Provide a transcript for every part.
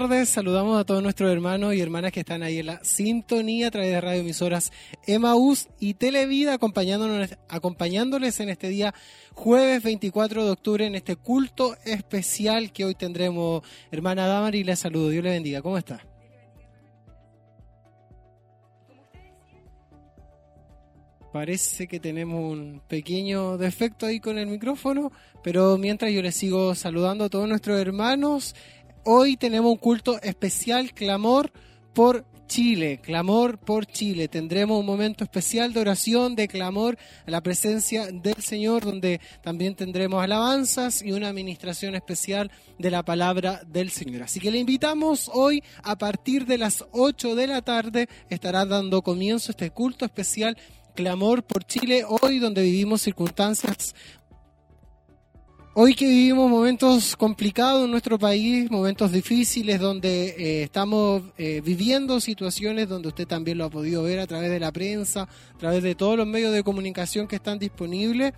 Tardes, saludamos a todos nuestros hermanos y hermanas que están ahí en la sintonía a través de radioemisoras Emaús y Televida, acompañándonos, acompañándoles en este día jueves 24 de octubre en este culto especial que hoy tendremos. Hermana Damari, les saludo, Dios le bendiga, ¿cómo está? Parece que tenemos un pequeño defecto ahí con el micrófono, pero mientras yo les sigo saludando a todos nuestros hermanos, hoy tenemos un culto especial, clamor por Chile, clamor por Chile. Tendremos un momento especial de oración, de clamor a la presencia del Señor, donde también tendremos alabanzas y una administración especial de la palabra del Señor. Así que le invitamos hoy a partir de las 8 de la tarde, estará dando comienzo este culto especial clamor por Chile, hoy donde vivimos circunstancias, hoy que vivimos momentos complicados en nuestro país, momentos difíciles donde eh, estamos eh, viviendo situaciones donde usted también lo ha podido ver a través de la prensa, a través de todos los medios de comunicación que están disponibles.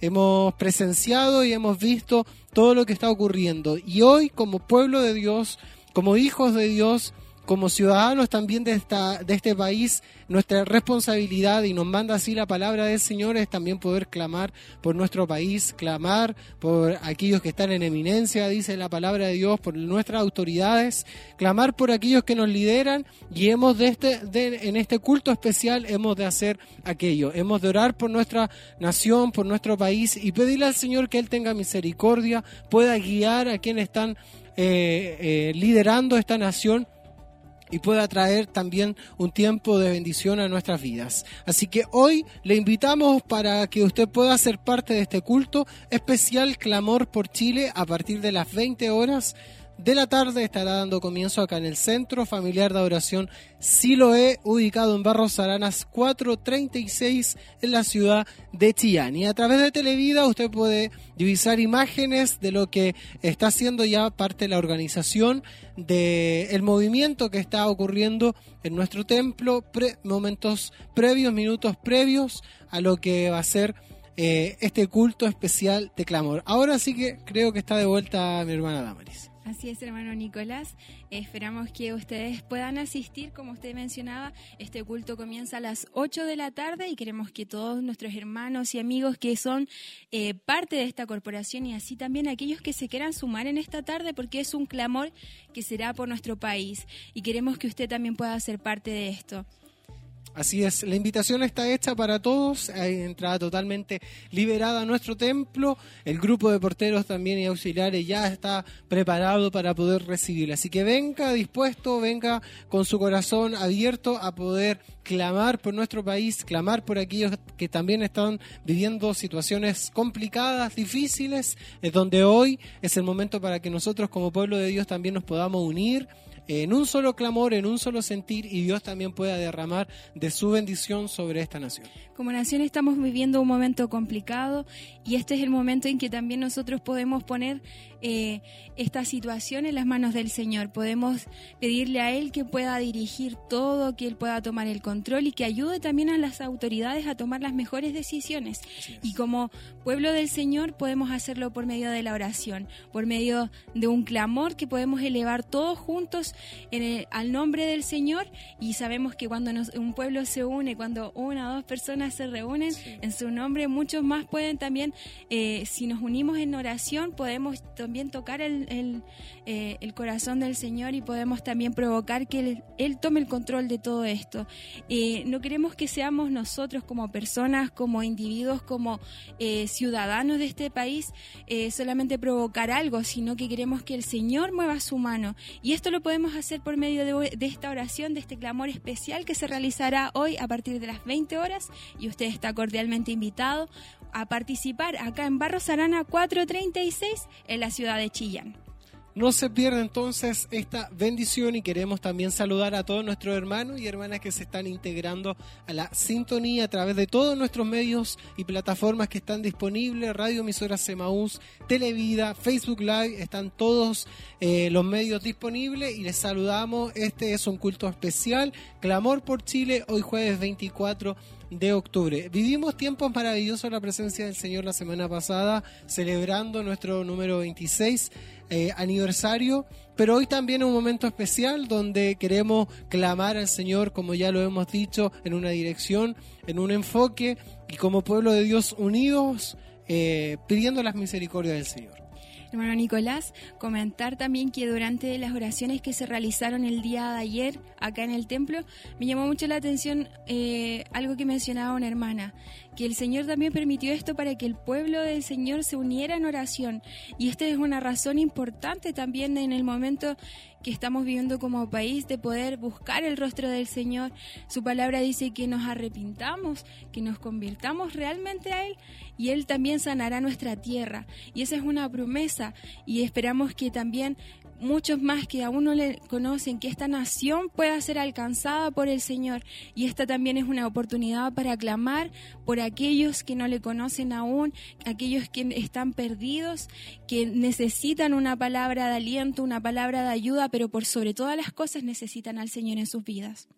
Hemos presenciado y hemos visto todo lo que está ocurriendo. Y hoy, como pueblo de Dios, como hijos de Dios, como ciudadanos también de, esta, de este país, nuestra responsabilidad, y nos manda así la palabra del Señor, es también poder clamar por nuestro país, clamar por aquellos que están en eminencia, dice la palabra de Dios, por nuestras autoridades, clamar por aquellos que nos lideran, y hemos de este, de, en este culto especial hemos de hacer aquello, hemos de orar por nuestra nación, por nuestro país, y pedirle al Señor que Él tenga misericordia, pueda guiar a quienes están eh, eh, liderando esta nación y pueda traer también un tiempo de bendición a nuestras vidas. Así que hoy le invitamos para que usted pueda ser parte de este culto especial Clamor por Chile a partir de las 20 horas de la tarde estará dando comienzo acá en el Centro Familiar de Adoración Siloé, ubicado en Barros Aranas 436 en la ciudad de Chillán. Y a través de Televida usted puede divisar imágenes de lo que está haciendo ya parte de la organización del movimiento que está ocurriendo en nuestro templo, momentos previos, minutos previos a lo que va a ser eh, este culto especial de clamor. Ahora sí que creo que está de vuelta mi hermana Damaris. Así es, hermano Nicolás. Esperamos que ustedes puedan asistir, como usted mencionaba. Este culto comienza a las 8 de la tarde y queremos que todos nuestros hermanos y amigos que son eh, parte de esta corporación y así también aquellos que se quieran sumar en esta tarde, porque es un clamor que será por nuestro país y queremos que usted también pueda ser parte de esto. Así es, la invitación está hecha para todos, hay entrada totalmente liberada a nuestro templo, el grupo de porteros también y auxiliares ya está preparado para poder recibirla. Así que venga dispuesto, venga con su corazón abierto a poder clamar por nuestro país, clamar por aquellos que también están viviendo situaciones complicadas, difíciles, es donde hoy es el momento para que nosotros como pueblo de Dios también nos podamos unir en un solo clamor, en un solo sentir y Dios también pueda derramar de su bendición sobre esta nación. Como nación estamos viviendo un momento complicado y este es el momento en que también nosotros podemos poner eh, esta situación en las manos del Señor. Podemos pedirle a Él que pueda dirigir todo, que Él pueda tomar el control y que ayude también a las autoridades a tomar las mejores decisiones. Y como pueblo del Señor podemos hacerlo por medio de la oración, por medio de un clamor que podemos elevar todos juntos al nombre del Señor y sabemos que cuando un pueblo se une, cuando una o dos personas se reúnen en su nombre, muchos más pueden también, eh, si nos unimos en oración, podemos también tocar el, eh, el, corazón del Señor y podemos también provocar que Él, tome el control de todo esto. Eh, no queremos que seamos nosotros como personas, como individuos, como ciudadanos de este país, solamente provocar algo, sino que queremos que el Señor mueva su mano. Y esto lo podemos hacer por medio de, esta oración, de este clamor especial que se realizará hoy a partir de las 20 horas y usted está cordialmente invitado a participar acá en Barros Arana 436 en la ciudad de Chillán. No se pierda entonces esta bendición y queremos también saludar a todos nuestros hermanos y hermanas que se están integrando a la sintonía a través de todos nuestros medios y plataformas que están disponibles, Radio Emisora Semaús, Televida, Facebook Live, están todos eh, los medios disponibles y les saludamos. Este es un culto especial, Clamor por Chile, hoy jueves 24 de octubre. Vivimos tiempos maravillosos la presencia del Señor la semana pasada, celebrando nuestro número 26 eh, aniversario pero hoy también es un momento especial donde queremos clamar al Señor, como ya lo hemos dicho, en una dirección, en un enfoque y como pueblo de Dios unidos, eh, pidiendo las misericordias del Señor. Hermano Nicolás, comentar también que durante las oraciones que se realizaron el día de ayer acá en el templo, me llamó mucho la atención eh, algo que mencionaba una hermana, que el Señor también permitió esto para que el pueblo del Señor se uniera en oración. Y esta es una razón importante también en el momento que estamos viviendo como país de poder buscar el rostro del Señor. Su palabra dice que nos arrepintamos, que nos convirtamos realmente a Él y Él también sanará nuestra tierra. Y esa es una promesa y esperamos que también muchos más que aún no le conocen, que esta nación pueda ser alcanzada por el Señor. Y esta también es una oportunidad para clamar por aquellos que no le conocen aún, aquellos que están perdidos, que necesitan una palabra de aliento, una palabra de ayuda, pero por sobre todas las cosas necesitan al Señor en sus vidas.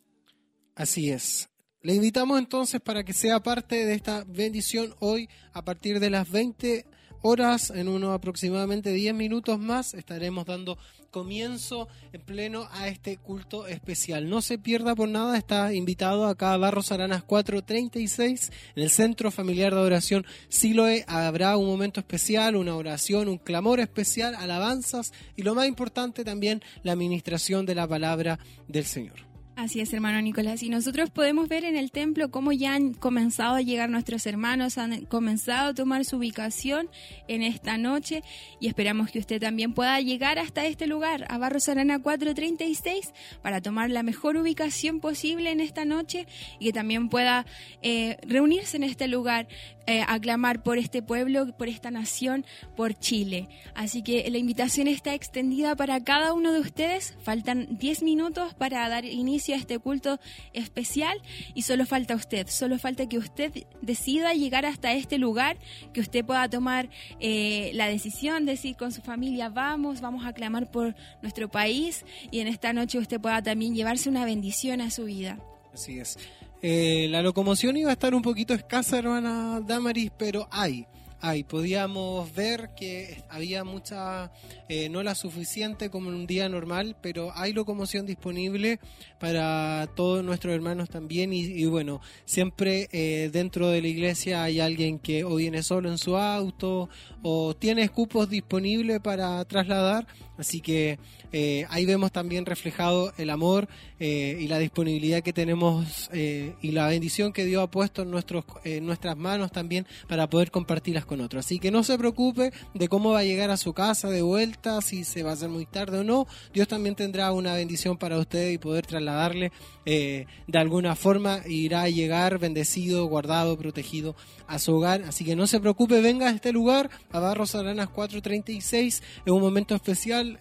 Así es. Le invitamos entonces para que sea parte de esta bendición hoy a partir de las 20 horas, en unos aproximadamente 10 minutos más, estaremos dando comienzo en pleno a este culto especial. No se pierda por nada, está invitado acá a Barros Aranas 436, en el Centro Familiar de Oración Siloe. Habrá un momento especial, una oración, un clamor especial, alabanzas y lo más importante también, la administración de la palabra del Señor. Así es, hermano Nicolás. Y nosotros podemos ver en el templo cómo ya han comenzado a llegar nuestros hermanos, han comenzado a tomar su ubicación en esta noche y esperamos que usted también pueda llegar hasta este lugar, a Barros Arana 436, para tomar la mejor ubicación posible en esta noche y que también pueda eh, reunirse en este lugar, eh, aclamar por este pueblo, por esta nación, por Chile. Así que la invitación está extendida para cada uno de ustedes. Faltan 10 minutos para dar inicio a este culto especial y solo falta usted, solo falta que usted decida llegar hasta este lugar, que usted pueda tomar eh, la decisión, decir con su familia, vamos, vamos a clamar por nuestro país y en esta noche usted pueda también llevarse una bendición a su vida. Así es. Eh, la locomoción iba a estar un poquito escasa, hermana Damaris, pero hay hay. Podíamos ver que había mucha, eh, no la suficiente como en un día normal, pero hay locomoción disponible para todos nuestros hermanos también. Y, bueno, siempre eh, dentro de la iglesia hay alguien que o viene solo en su auto o tiene cupos disponibles para trasladar. Así que eh, ahí vemos también reflejado el amor y la disponibilidad que tenemos y la bendición que Dios ha puesto en, nuestros, en nuestras manos también para poder compartirlas con otro. Así que no se preocupe de cómo va a llegar a su casa de vuelta, si se va a hacer muy tarde o no. Dios también tendrá una bendición para usted y poder trasladarle eh, de alguna forma. Irá a llegar bendecido, guardado, protegido a su hogar. Así que no se preocupe, venga a este lugar, a Barros Aranas 436. Es un momento especial.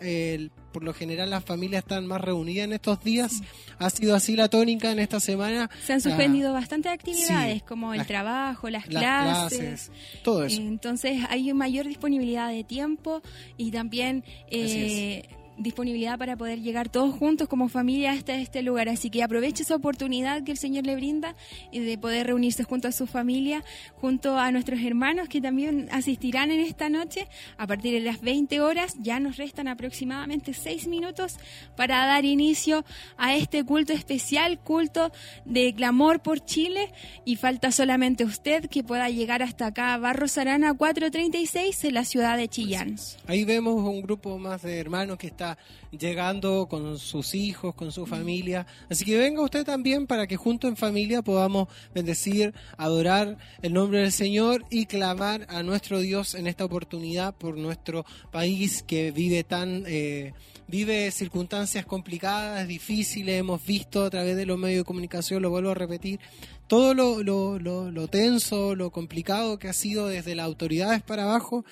Por lo general las familias están más reunidas en estos días. Ha sido así la tónica en esta semana. Se han suspendido bastantes actividades como el trabajo, las, clases, todo eso. Entonces hay mayor disponibilidad de tiempo y también eh, disponibilidad para poder llegar todos juntos como familia hasta este lugar. Así que aproveche esa oportunidad que el Señor le brinda y de poder reunirse junto a su familia, junto a nuestros hermanos que también asistirán en esta noche. A partir de las 20 horas ya nos restan aproximadamente 6 minutos para dar inicio a este culto especial, culto de clamor por Chile. Y falta solamente usted que pueda llegar hasta acá, Barros Arana 436 en la ciudad de Chillán. Ahí vemos un grupo más de hermanos que está llegando con sus hijos, con su familia. Así que venga usted también para que junto en familia podamos bendecir, adorar el nombre del Señor y clamar a nuestro Dios en esta oportunidad por nuestro país que vive tan... Eh, vive circunstancias complicadas, difíciles, hemos visto a través de los medios de comunicación, lo vuelvo a repetir, todo lo, lo, lo, tenso, lo complicado que ha sido desde las autoridades para abajo.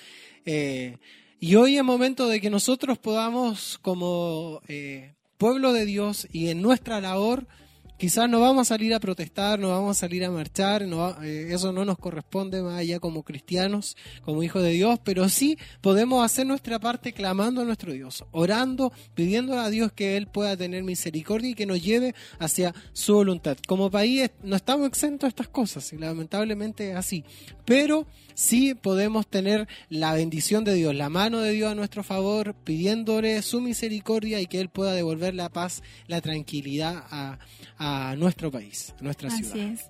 Eh, y hoy es momento de que nosotros podamos, como eh, pueblo de Dios y en nuestra labor, Quizás no vamos a salir a protestar, no vamos a salir a marchar, no, eh, eso no nos corresponde más allá como cristianos, como hijos de Dios, pero sí podemos hacer nuestra parte clamando a nuestro Dios, orando, pidiendo a Dios que Él pueda tener misericordia y que nos lleve hacia su voluntad. Como país no estamos exentos de estas cosas, y lamentablemente es así, pero sí podemos tener la bendición de Dios, la mano de Dios a nuestro favor, pidiéndole su misericordia y que Él pueda devolver la paz, la tranquilidad a a nuestro país, a nuestra ciudad. Así es.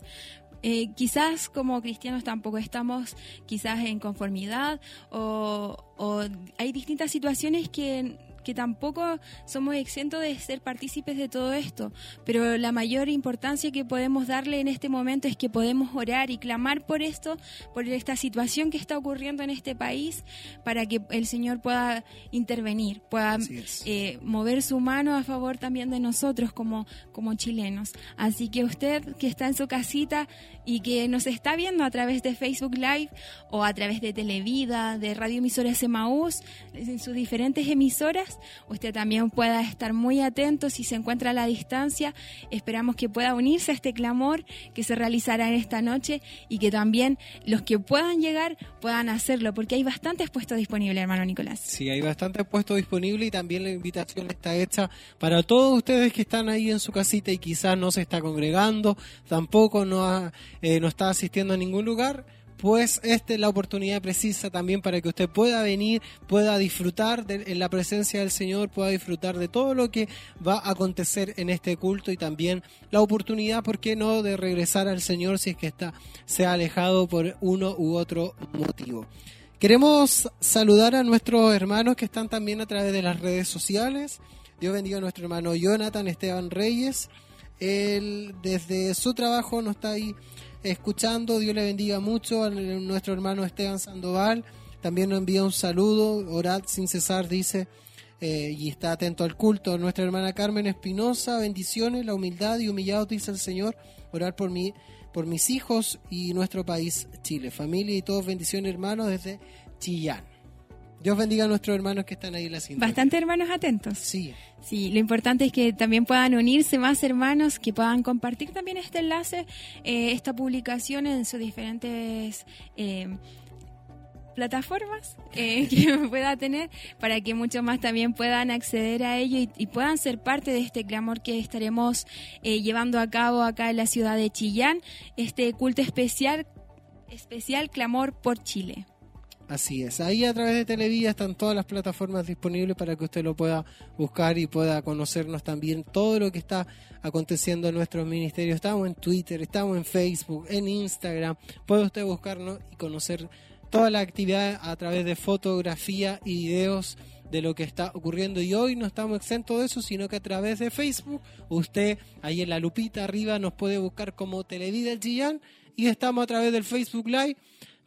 Eh, quizás como cristianos tampoco estamos quizás en conformidad o, o hay distintas situaciones que que tampoco somos exentos de ser partícipes de todo esto, pero la mayor importancia que podemos darle en este momento es que podemos orar y clamar por esto, por esta situación que está ocurriendo en este país, para que el Señor pueda intervenir, pueda eh, mover su mano a favor también de nosotros como, como chilenos. Así que usted que está en su casita y que nos está viendo a través de Facebook Live o a través de Televida, de Radio Emisoras Emaús, en sus diferentes emisoras, usted también pueda estar muy atento si se encuentra a la distancia. Esperamos que pueda unirse a este clamor que se realizará en esta noche y que también los que puedan llegar puedan hacerlo, porque hay bastantes puestos disponibles, hermano Nicolás. Sí, hay bastantes puestos disponibles y también la invitación está hecha para todos ustedes que están ahí en su casita y quizás no se está congregando, tampoco no, eh, no está asistiendo a ningún lugar pues esta es la oportunidad precisa también para que usted pueda venir, pueda disfrutar en la presencia del Señor, pueda disfrutar de todo lo que va a acontecer en este culto y también la oportunidad, ¿por qué no?, de regresar al Señor si es que está, se ha alejado por uno u otro motivo. Queremos saludar a nuestros hermanos que están también a través de las redes sociales. Dios bendiga a nuestro hermano Jonathan Esteban Reyes. Él desde su trabajo nos está ahí escuchando. Dios le bendiga mucho a nuestro hermano Esteban Sandoval. También nos envía un saludo. Orad sin cesar, dice, eh, y está atento al culto. Nuestra hermana Carmen Espinosa, bendiciones, la humildad y humillados, dice el Señor. Orar por mí, por mis hijos y nuestro país, Chile. Familia y todos, bendiciones, hermanos, desde Chillán. Dios bendiga a nuestros hermanos que están ahí en la cinta. Bastante hermanos atentos. Sí. Sí, lo importante es que también puedan unirse más hermanos, que puedan compartir también este enlace, eh, esta publicación en sus diferentes eh, plataformas eh, que pueda tener para que muchos más también puedan acceder a ello y, y puedan ser parte de este clamor que estaremos llevando a cabo acá en la ciudad de Chillán, este culto especial, especial clamor por Chile. Así es. Ahí a través de Televida están todas las plataformas disponibles para que usted lo pueda buscar y pueda conocernos también todo lo que está aconteciendo en nuestros ministerios. Estamos en Twitter, estamos en Facebook, en Instagram. Puede usted buscarnos y conocer toda la actividad a través de fotografía y videos de lo que está ocurriendo y hoy no estamos exentos de eso, sino que a través de Facebook usted ahí en la lupita arriba nos puede buscar como Televida el Chillán y estamos a través del Facebook Live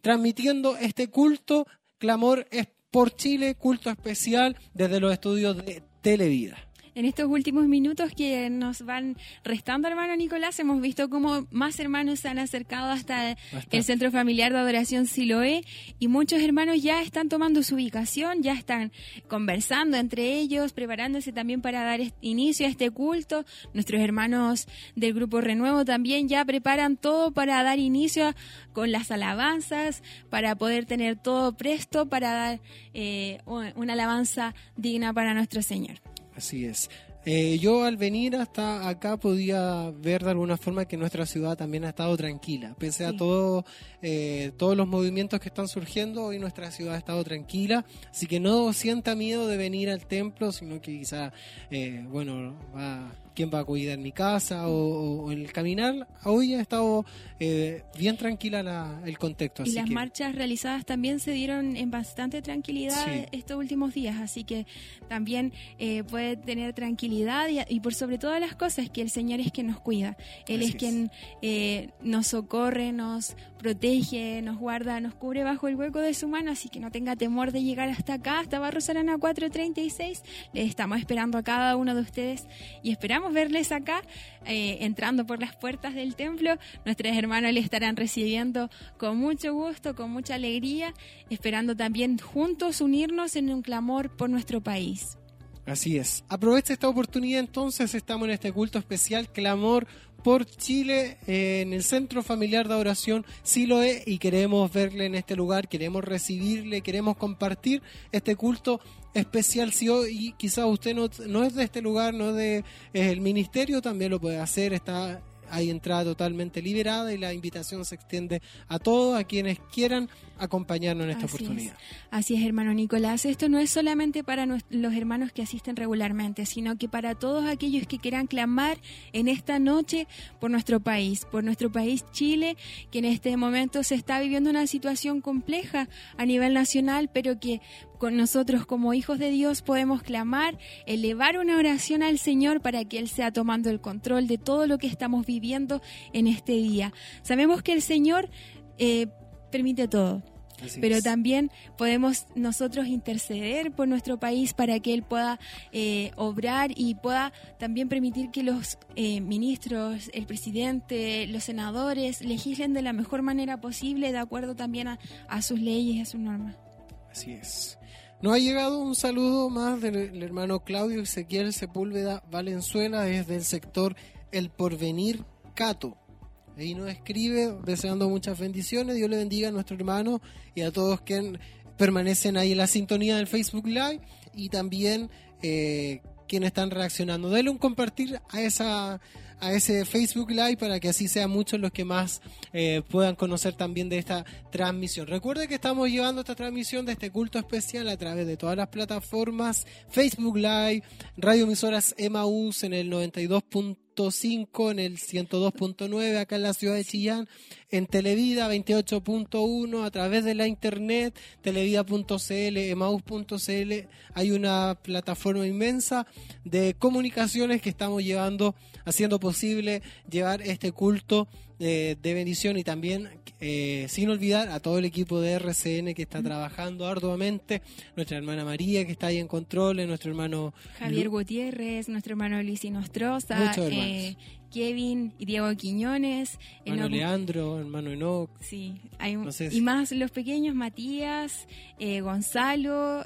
transmitiendo este culto, clamor es por Chile, culto especial desde los estudios de Televida en estos últimos minutos que nos van restando, hermano Nicolás, hemos visto cómo más hermanos se han acercado hasta el Centro Familiar de Adoración Siloé y muchos hermanos ya están tomando su ubicación, ya están conversando entre ellos, preparándose también para dar inicio a este culto. Nuestros hermanos del Grupo Renuevo también ya preparan todo para dar inicio con las alabanzas, para poder tener todo presto para dar eh, una alabanza digna para nuestro Señor. Así es. Eh, yo al venir hasta acá podía ver de alguna forma que nuestra ciudad también ha estado tranquila, pese a todo, eh, todos los movimientos que están surgiendo, hoy nuestra ciudad ha estado tranquila, así que no sienta miedo de venir al templo, sino que quizá, eh, bueno, va quién va a cuidar mi casa o, el caminar. Hoy ha estado eh, bien tranquila el contexto. Y las marchas realizadas también se dieron en bastante tranquilidad estos últimos días, así que también eh, puede tener tranquilidad y, por sobre todas las cosas que el Señor es quien nos cuida. Él es quien eh, nos socorre, nos protege, nos guarda, nos cubre bajo el hueco de su mano, así que no tenga temor de llegar hasta acá, hasta Barro Sarana 436. Le estamos esperando a cada uno de ustedes y esperamos verles acá, eh, entrando por las puertas del templo. Nuestros hermanos le estarán recibiendo con mucho gusto, con mucha alegría, esperando también juntos unirnos en un clamor por nuestro país. Así es. Aprovecha esta oportunidad entonces, estamos en este culto especial, clamor por Chile eh, en el Centro Familiar de Adoración Siloe y queremos verle en este lugar, queremos recibirle, queremos compartir este culto especial. Si hoy quizás usted no, no es de este lugar, no es de el ministerio, también lo puede hacer, está hay entrada totalmente liberada y la invitación se extiende a todos, a quienes quieran acompañarnos en esta oportunidad. Así es, hermano Nicolás. Esto no es solamente para los hermanos que asisten regularmente, sino que para todos aquellos que quieran clamar en esta noche por nuestro país, por nuestro país Chile, que en este momento se está viviendo una situación compleja a nivel nacional, pero que con nosotros como hijos de Dios podemos clamar, elevar una oración al Señor para que Él sea tomando el control de todo lo que estamos viviendo en este día. Sabemos que el Señor eh, permite todo. pero también podemos nosotros interceder por nuestro país para que él pueda eh, obrar y pueda también permitir que los eh, ministros, el presidente, los senadores legislen de la mejor manera posible, de acuerdo también a, a sus leyes y a sus normas. Así es. Nos ha llegado un saludo más del hermano Claudio Ezequiel Sepúlveda Valenzuela desde el sector El Porvenir Cato. Ahí nos escribe deseando muchas bendiciones. Dios le bendiga a nuestro hermano y a todos que permanecen ahí en la sintonía del Facebook Live y también eh, quienes están reaccionando. Dale un compartir a esa a ese Facebook Live para que así sean muchos los que más eh, puedan conocer también de esta transmisión. Recuerde que estamos llevando esta transmisión de este culto especial a través de todas las plataformas, Facebook Live, Radio Emisoras Emaús en el 92 en el 102.9 acá en la ciudad de Chillán, en Televida 28.1 a través de la internet, televida.cl, emaus.cl. Hay una plataforma inmensa de comunicaciones que estamos llevando, haciendo posible llevar este culto de, bendición y también eh, sin olvidar a todo el equipo de RCN que está trabajando arduamente, nuestra hermana María que está ahí en control, nuestro hermano Javier Gutiérrez, nuestro hermano Luis Nostroza, eh, Kevin y Diego Quiñones, hermano Leandro, hermano Enoch. Sí, y más los pequeños Matías, eh, Gonzalo,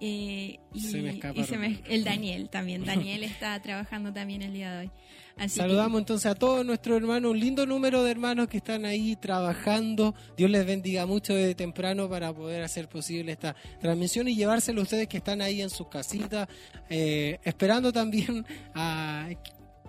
y, el Daniel también. Daniel está trabajando también el día de hoy. Saludamos entonces a todos nuestros hermanos, un lindo número de hermanos que están ahí trabajando. Dios les bendiga mucho de temprano para poder hacer posible esta transmisión y llevárselo a ustedes que están ahí en sus casitas, eh, esperando también a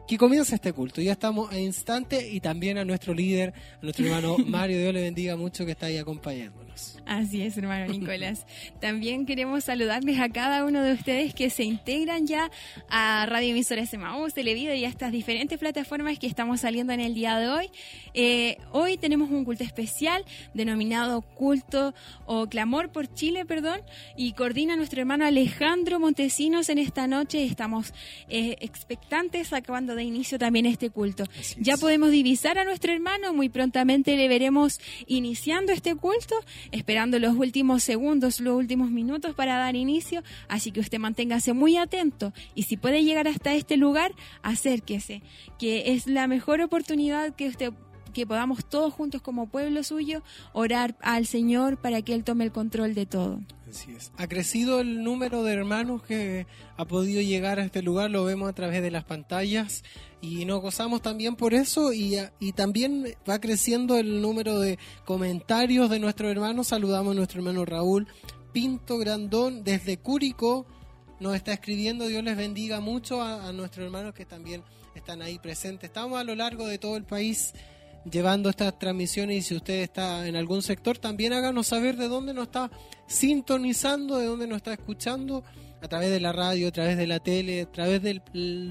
que comience este culto. Ya estamos a instante y también a nuestro líder, a nuestro hermano Mario. Dios le bendiga mucho que está ahí acompañándonos. Así es, hermano Nicolás. También queremos saludarles a cada uno de ustedes que se integran ya a Radio Emisoras Emaús, Televida y a estas diferentes plataformas que estamos saliendo en el día de hoy. Eh, hoy tenemos un culto especial denominado Culto o Clamor por Chile, perdón, y coordina nuestro hermano Alejandro Montesinos en esta noche. Estamos eh, expectantes acabando de de inicio también este culto. ya podemos divisar a nuestro hermano, muy prontamente le veremos iniciando este culto, esperando los últimos segundos, los últimos minutos para dar inicio, así que usted manténgase muy atento y si puede llegar hasta este lugar, acérquese, que es la mejor oportunidad que usted que podamos todos juntos como pueblo suyo orar al Señor para que Él tome el control de todo. Ha crecido el número de hermanos que ha podido llegar a este lugar, lo vemos a través de las pantallas y nos gozamos también por eso y, y también va creciendo el número de comentarios de nuestros hermanos. Saludamos a nuestro hermano Raúl Pinto Grandón desde Cúrico. Nos está escribiendo, Dios les bendiga mucho a, a nuestros hermanos que también están ahí presentes. Estamos a lo largo de todo el país llevando estas transmisiones y si usted está en algún sector, también háganos saber de dónde nos está sintonizando, de dónde nos está escuchando a través de la radio, a través de la tele, a través del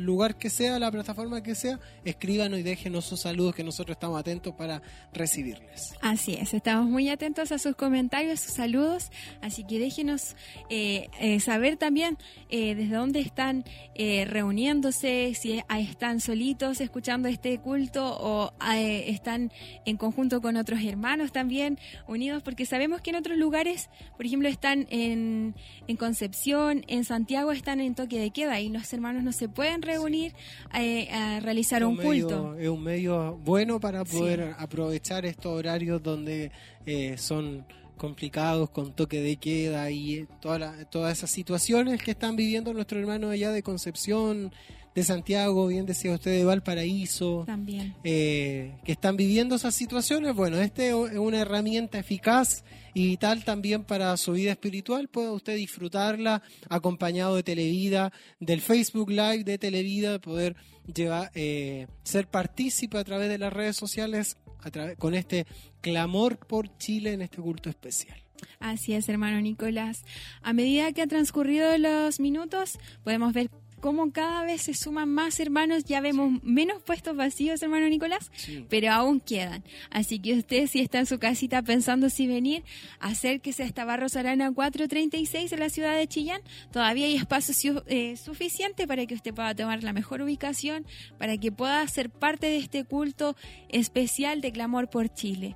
lugar que sea, la plataforma que sea, escríbanos y déjenos sus saludos que nosotros estamos atentos para recibirles. Así es, estamos muy atentos a sus comentarios, sus saludos, así que déjenos eh, eh, saber también eh, desde dónde están reuniéndose, si están solitos escuchando este culto o están en conjunto con otros hermanos también unidos, porque sabemos que en otros lugares, por ejemplo, están en, en Concepción, en Santiago están en toque de queda y los hermanos no se pueden reunir eh, a realizar un, culto. Es un medio bueno para poder aprovechar estos horarios donde eh, son complicados con toque de queda y toda todas esas situaciones que están viviendo nuestros hermanos allá de Concepción, de Santiago, bien decía usted, de Valparaíso, También. eh, que están viviendo esas situaciones, bueno, este es una herramienta eficaz y vital también para su vida espiritual. Puede usted disfrutarla acompañado de Televida, del Facebook Live de Televida, poder llevar, eh, ser partícipe a través de las redes sociales a través- con este clamor por Chile en este culto especial. Así es, hermano Nicolás. A medida que han transcurrido los minutos, podemos ver cómo cada vez se suman más hermanos. Ya vemos menos puestos vacíos, hermano Nicolás, pero aún quedan. Así que usted, si está en su casita pensando si venir, acérquese a esta Barros Arana 436 en la ciudad de Chillán. Todavía hay espacio su- eh, suficiente para que usted pueda tomar la mejor ubicación, para que pueda ser parte de este culto especial de clamor por Chile.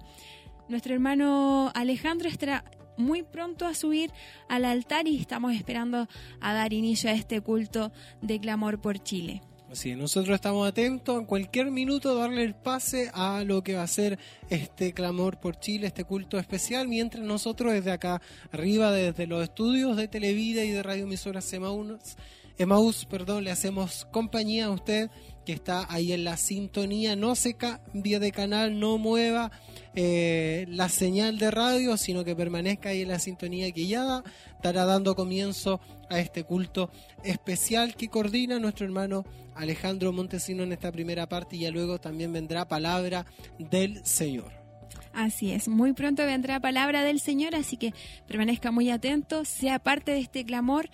Nuestro hermano Alejandro estará muy pronto a subir al altar y estamos esperando a dar inicio a este culto de clamor por Chile. Así nosotros estamos atentos en cualquier minuto darle el pase a lo que va a ser este clamor por Chile, este culto especial, mientras nosotros desde acá arriba, desde los estudios de Televida y de Radio Emisoras Emaús, Emaús, perdón, le hacemos compañía a usted que está ahí en la sintonía, no se cambie de canal, no mueva eh, la señal de radio, sino que permanezca ahí en la sintonía que ya da- estará dando comienzo a este culto especial que coordina nuestro hermano Alejandro Montesino en esta primera parte y ya luego también vendrá palabra del Señor. Así es, muy pronto vendrá palabra del Señor, así que permanezca muy atento, sea parte de este clamor,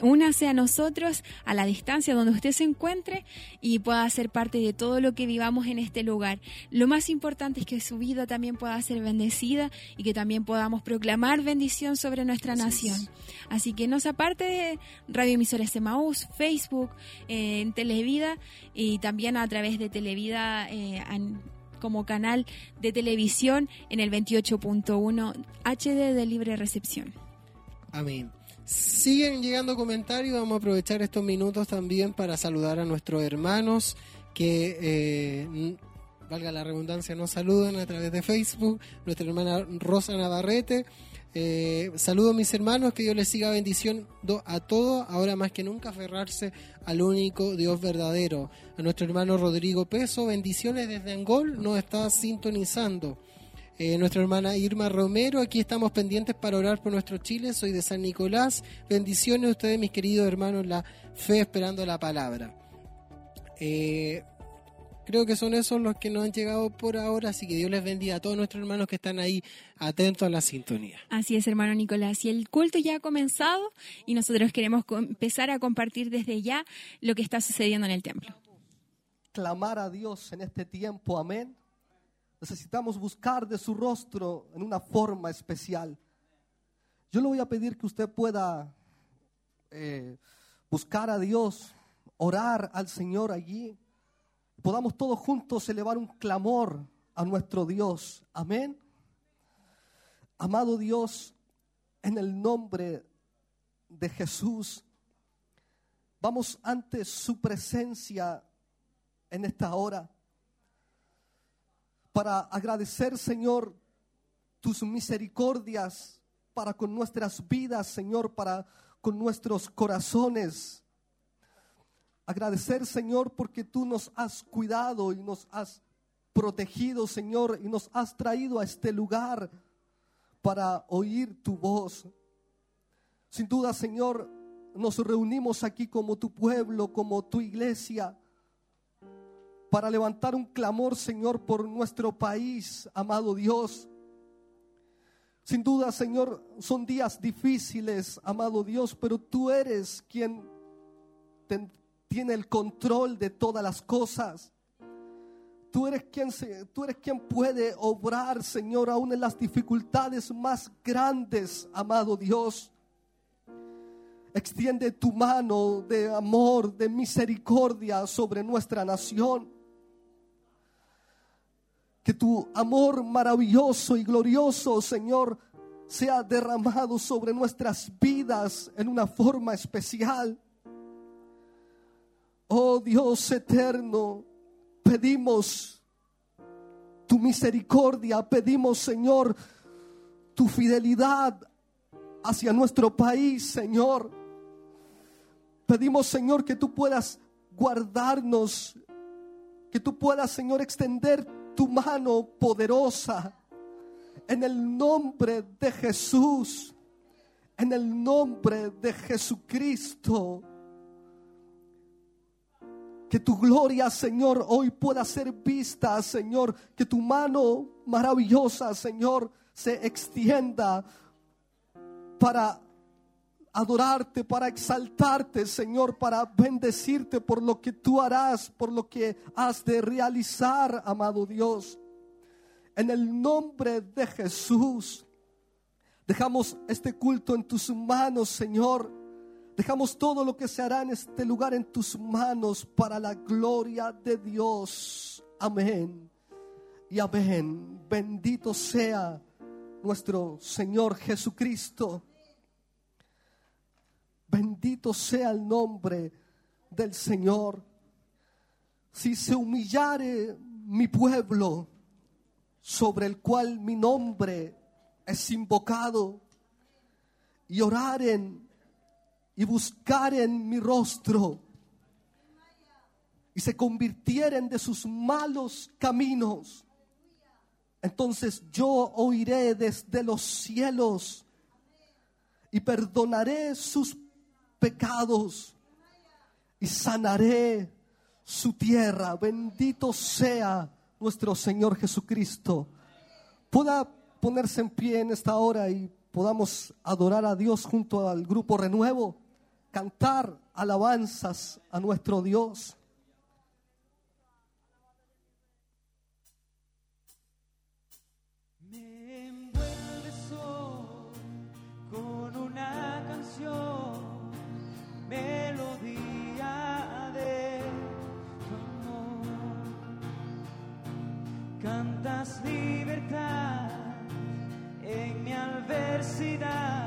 únase a nosotros a la distancia donde usted se encuentre y pueda ser parte de todo lo que vivamos en este lugar. Lo más importante es que su vida también pueda ser bendecida y que también podamos proclamar bendición sobre nuestra nación. Así que no se aparte de Radio Emisores Emaús, Facebook, eh, en Televida y también a través de Televida eh, como canal de televisión en el 28.1 HD de libre recepción. Amén. Siguen llegando comentarios, vamos a aprovechar estos minutos también para saludar a nuestros hermanos que, eh, valga la redundancia, nos saludan a través de Facebook, nuestra hermana Rosa Navarrete. Eh, saludo a mis hermanos, que Dios les siga bendición do- a todos, ahora más que nunca aferrarse al único Dios verdadero. A nuestro hermano Rodrigo Peso, bendiciones desde Angol, nos está sintonizando. Eh, nuestra hermana Irma Romero, aquí estamos pendientes para orar por nuestro Chile, soy de San Nicolás. Bendiciones a ustedes, mis queridos hermanos, la fe esperando la palabra. Eh, creo que son esos los que nos han llegado por ahora, así que Dios les bendiga a todos nuestros hermanos que están ahí atentos a la sintonía. Así es, hermano Nicolás. Y el culto ya ha comenzado y nosotros queremos empezar a compartir desde ya lo que está sucediendo en el templo. clamar a Dios en este tiempo, amén. Necesitamos buscar de su rostro en una forma especial. Yo le voy a pedir que usted pueda eh, buscar a Dios, orar al Señor allí. Podamos todos juntos elevar un clamor a nuestro Dios. Amén. Amado Dios, en el nombre de Jesús, vamos ante su presencia en esta hora para agradecer, Señor, tus misericordias para con nuestras vidas, Señor, para con nuestros corazones. Agradecer, Señor, porque tú nos has cuidado y nos has protegido, Señor, y nos has traído a este lugar para oír tu voz. Sin duda, Señor, nos reunimos aquí como tu pueblo, como tu iglesia, para levantar un clamor, Señor, por nuestro país, amado Dios. Sin duda, Señor, son días difíciles, amado Dios, pero tú eres quien tiene el control de todas las cosas. Tú eres, quien tú eres quien puede obrar, Señor, aún en las dificultades más grandes, amado Dios. Extiende tu mano de amor, de misericordia sobre nuestra nación. Que tu amor maravilloso y glorioso, Señor, sea derramado sobre nuestras vidas en una forma especial. Oh Dios eterno, pedimos tu misericordia, pedimos, Señor, tu fidelidad hacia nuestro país, Señor. Pedimos, Señor, que tú puedas guardarnos, que tú puedas, Señor, extender tu mano poderosa en el nombre de Jesús, en el nombre de Jesucristo. Que tu gloria, Señor, hoy pueda ser vista, Señor. Que tu mano maravillosa, Señor, se extienda para adorarte, para exaltarte, Señor, para bendecirte por lo que tú harás, por lo que has de realizar, amado Dios. En el nombre de Jesús, dejamos este culto en tus manos, Señor. Dejamos todo lo que se hará en este lugar en tus manos para la gloria de Dios. Amén. Y amén. Bendito sea nuestro Señor Jesucristo. Bendito sea el nombre del Señor. Si se humillare mi pueblo, sobre el cual mi nombre es invocado, y oraren y buscaren mi rostro, y se convirtieren de sus malos caminos, entonces yo oiré desde los cielos y perdonaré sus pecados y sanaré su tierra. Bendito sea nuestro Señor Jesucristo. Pueda ponerse en pie en esta hora y podamos adorar a Dios junto al grupo Renuevo, cantar alabanzas a nuestro Dios. cantas libertad en mi adversidad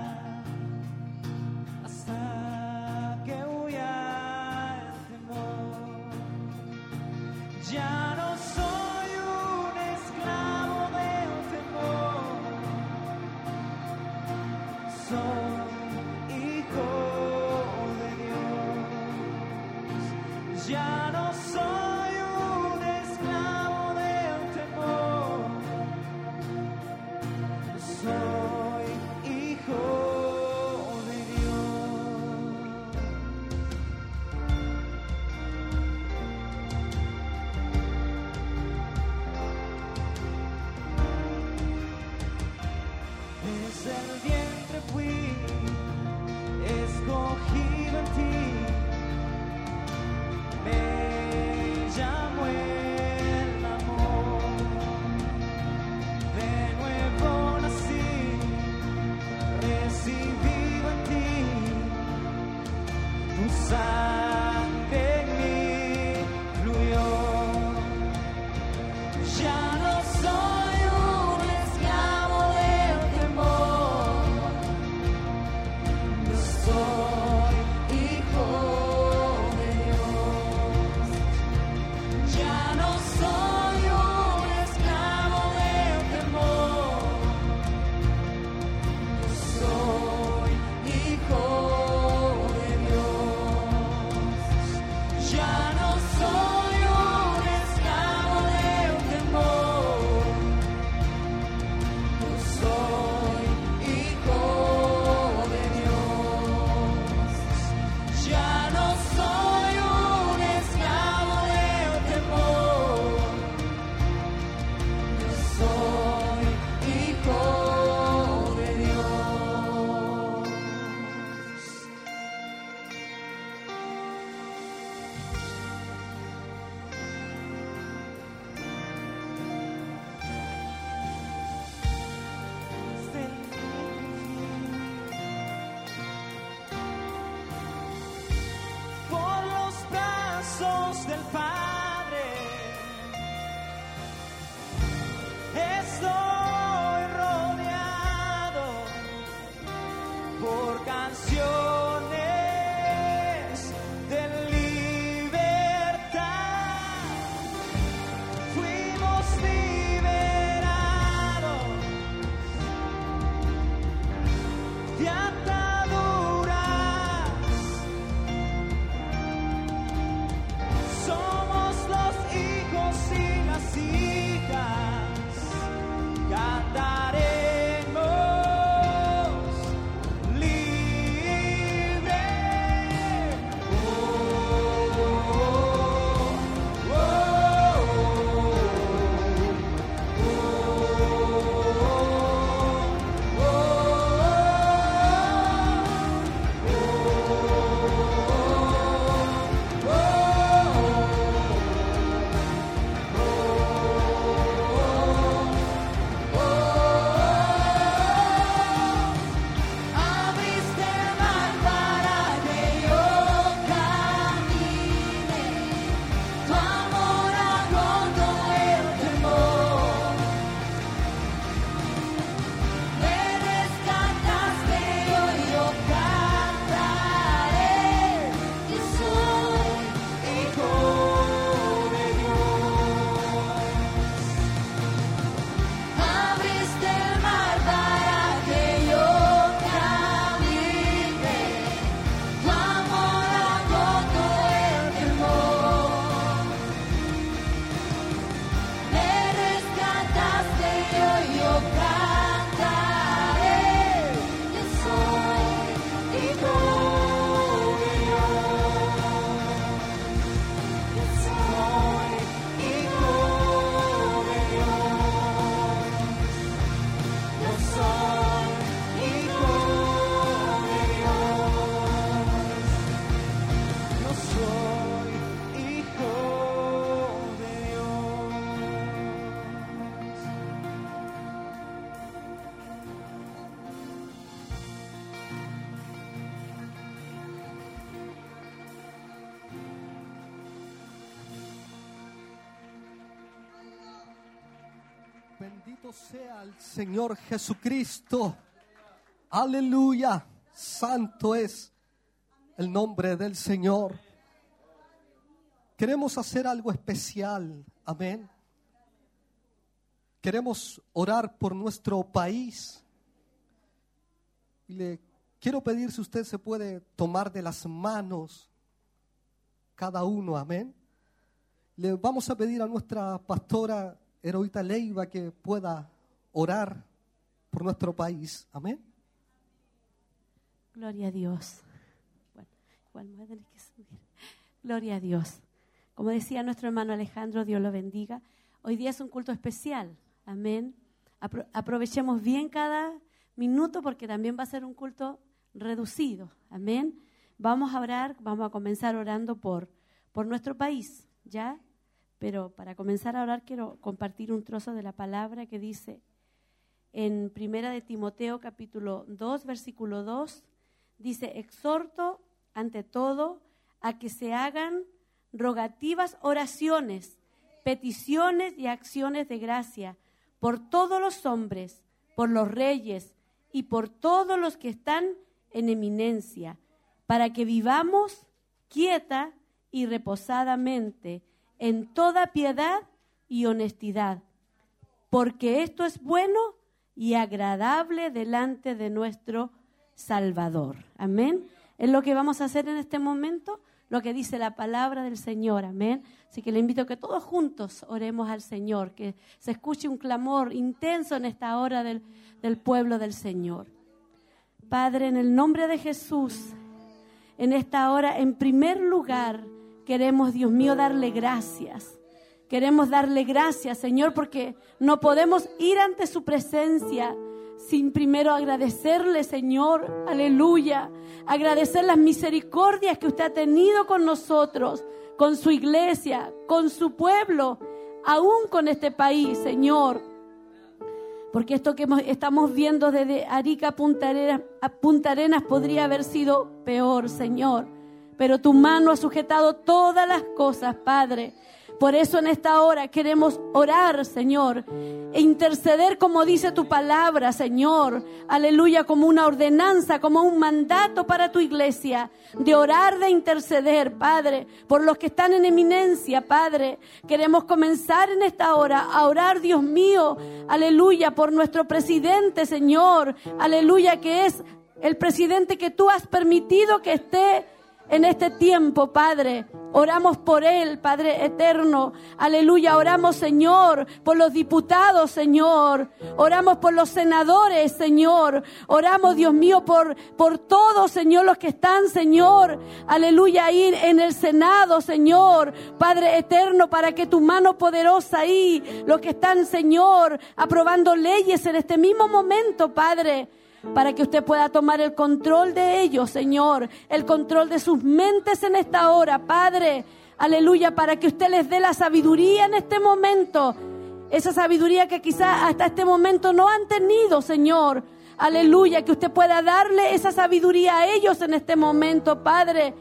sea el Señor Jesucristo. Aleluya. Santo es el nombre del Señor. Queremos hacer algo especial. Amén. Queremos orar por nuestro país. Y le quiero pedir si usted se puede tomar de las manos cada uno. Amén. Le vamos a pedir a nuestra pastora Heroíta Leiva que pueda orar por nuestro país. Amén. Gloria a Dios. Bueno, igual me voy que subir. Gloria a Dios. Como decía nuestro hermano Alejandro, Dios lo bendiga. Hoy día es un culto especial. Amén. Apro- aprovechemos bien cada minuto porque también va a ser un culto reducido. Amén. Vamos a orar, vamos a comenzar orando por, por nuestro país, ¿ya? Pero para comenzar a orar quiero compartir un trozo de la palabra que dice en Primera de Timoteo capítulo 2 versículo 2 dice, exhorto ante todo a que se hagan rogativas oraciones, peticiones y acciones de gracia por todos los hombres, por los reyes y por todos los que están en eminencia, para que vivamos quieta y reposadamente en toda piedad y honestidad, porque esto es bueno y agradable delante de nuestro Salvador. Amén. Es lo que vamos a hacer en este momento, lo que dice la palabra del Señor. Amén. Así que le invito a que todos juntos oremos al Señor, que se escuche un clamor intenso en esta hora del, del pueblo del Señor. Padre, en el nombre de Jesús, en esta hora, en primer lugar, queremos, Dios mío, darle gracias. Queremos darle gracias, Señor, porque no podemos ir ante su presencia sin primero agradecerle, Señor, aleluya, agradecer las misericordias que usted ha tenido con nosotros, con su iglesia, con su pueblo, aún con este país, Señor. Porque esto que estamos viendo desde Arica a Punta Arenas podría haber sido peor, Señor. Pero tu mano ha sujetado todas las cosas, Padre. Por eso en esta hora queremos orar, Señor, e interceder como dice tu palabra, Señor. Aleluya, como una ordenanza, como un mandato para tu iglesia, de orar, de interceder, Padre, por los que están en eminencia, Padre. Queremos comenzar en esta hora a orar, Dios mío, aleluya, por nuestro presidente, Señor. Aleluya, que es el presidente que tú has permitido que esté en este tiempo, Padre. Oramos por Él, Padre eterno. Aleluya. Oramos, Señor, por los diputados, Señor. Oramos por los senadores, Señor. Oramos, Dios mío, por, por todos, Señor, los que están, Señor. Aleluya, ahí en el Senado, Señor. Padre eterno, para que tu mano poderosa ahí, los que están, Señor, aprobando leyes en este mismo momento, Padre para que usted pueda tomar el control de ellos, Señor, el control de sus mentes en esta hora, Padre. Aleluya, para que usted les dé la sabiduría en este momento, esa sabiduría que quizás hasta este momento no han tenido, Señor. Aleluya, que usted pueda darle esa sabiduría a ellos en este momento, Padre,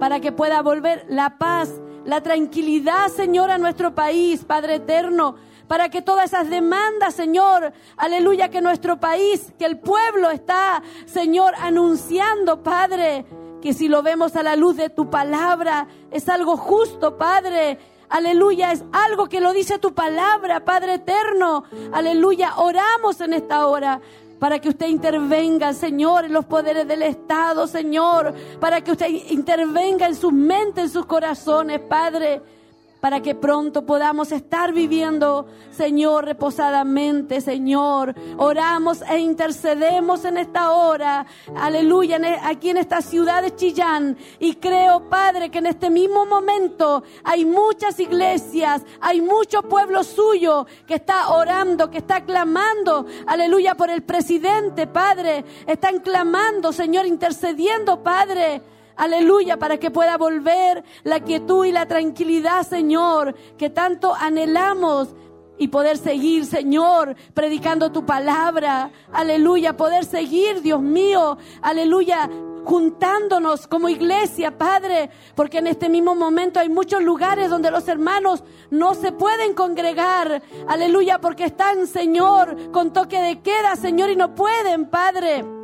para que pueda volver la paz, la tranquilidad, Señor, a nuestro país, Padre eterno para que todas esas demandas, Señor, aleluya, que nuestro país, que el pueblo está, Señor, anunciando, Padre, que si lo vemos a la luz de tu palabra, es algo justo, Padre. Aleluya, es algo que lo dice tu palabra, Padre eterno. Aleluya, oramos en esta hora para que usted intervenga, Señor, en los poderes del Estado, Señor, para que usted intervenga en sus mentes, en sus corazones, Padre para que pronto podamos estar viviendo, Señor, reposadamente, Señor. Oramos e intercedemos en esta hora, aleluya, e- aquí en esta ciudad de Chillán. Y creo, Padre, que en este mismo momento hay muchas iglesias, hay mucho pueblo suyo que está orando, que está clamando, aleluya, por el presidente, Padre. Están clamando, Señor, intercediendo, Padre. Aleluya, para que pueda volver la quietud y la tranquilidad, Señor, que tanto anhelamos y poder seguir, Señor, predicando tu palabra. Aleluya, poder seguir, Dios mío. Aleluya, juntándonos como iglesia, Padre, porque en este mismo momento hay muchos lugares donde los hermanos no se pueden congregar, aleluya, porque están, Señor, con toque de queda, Señor, y no pueden, Padre.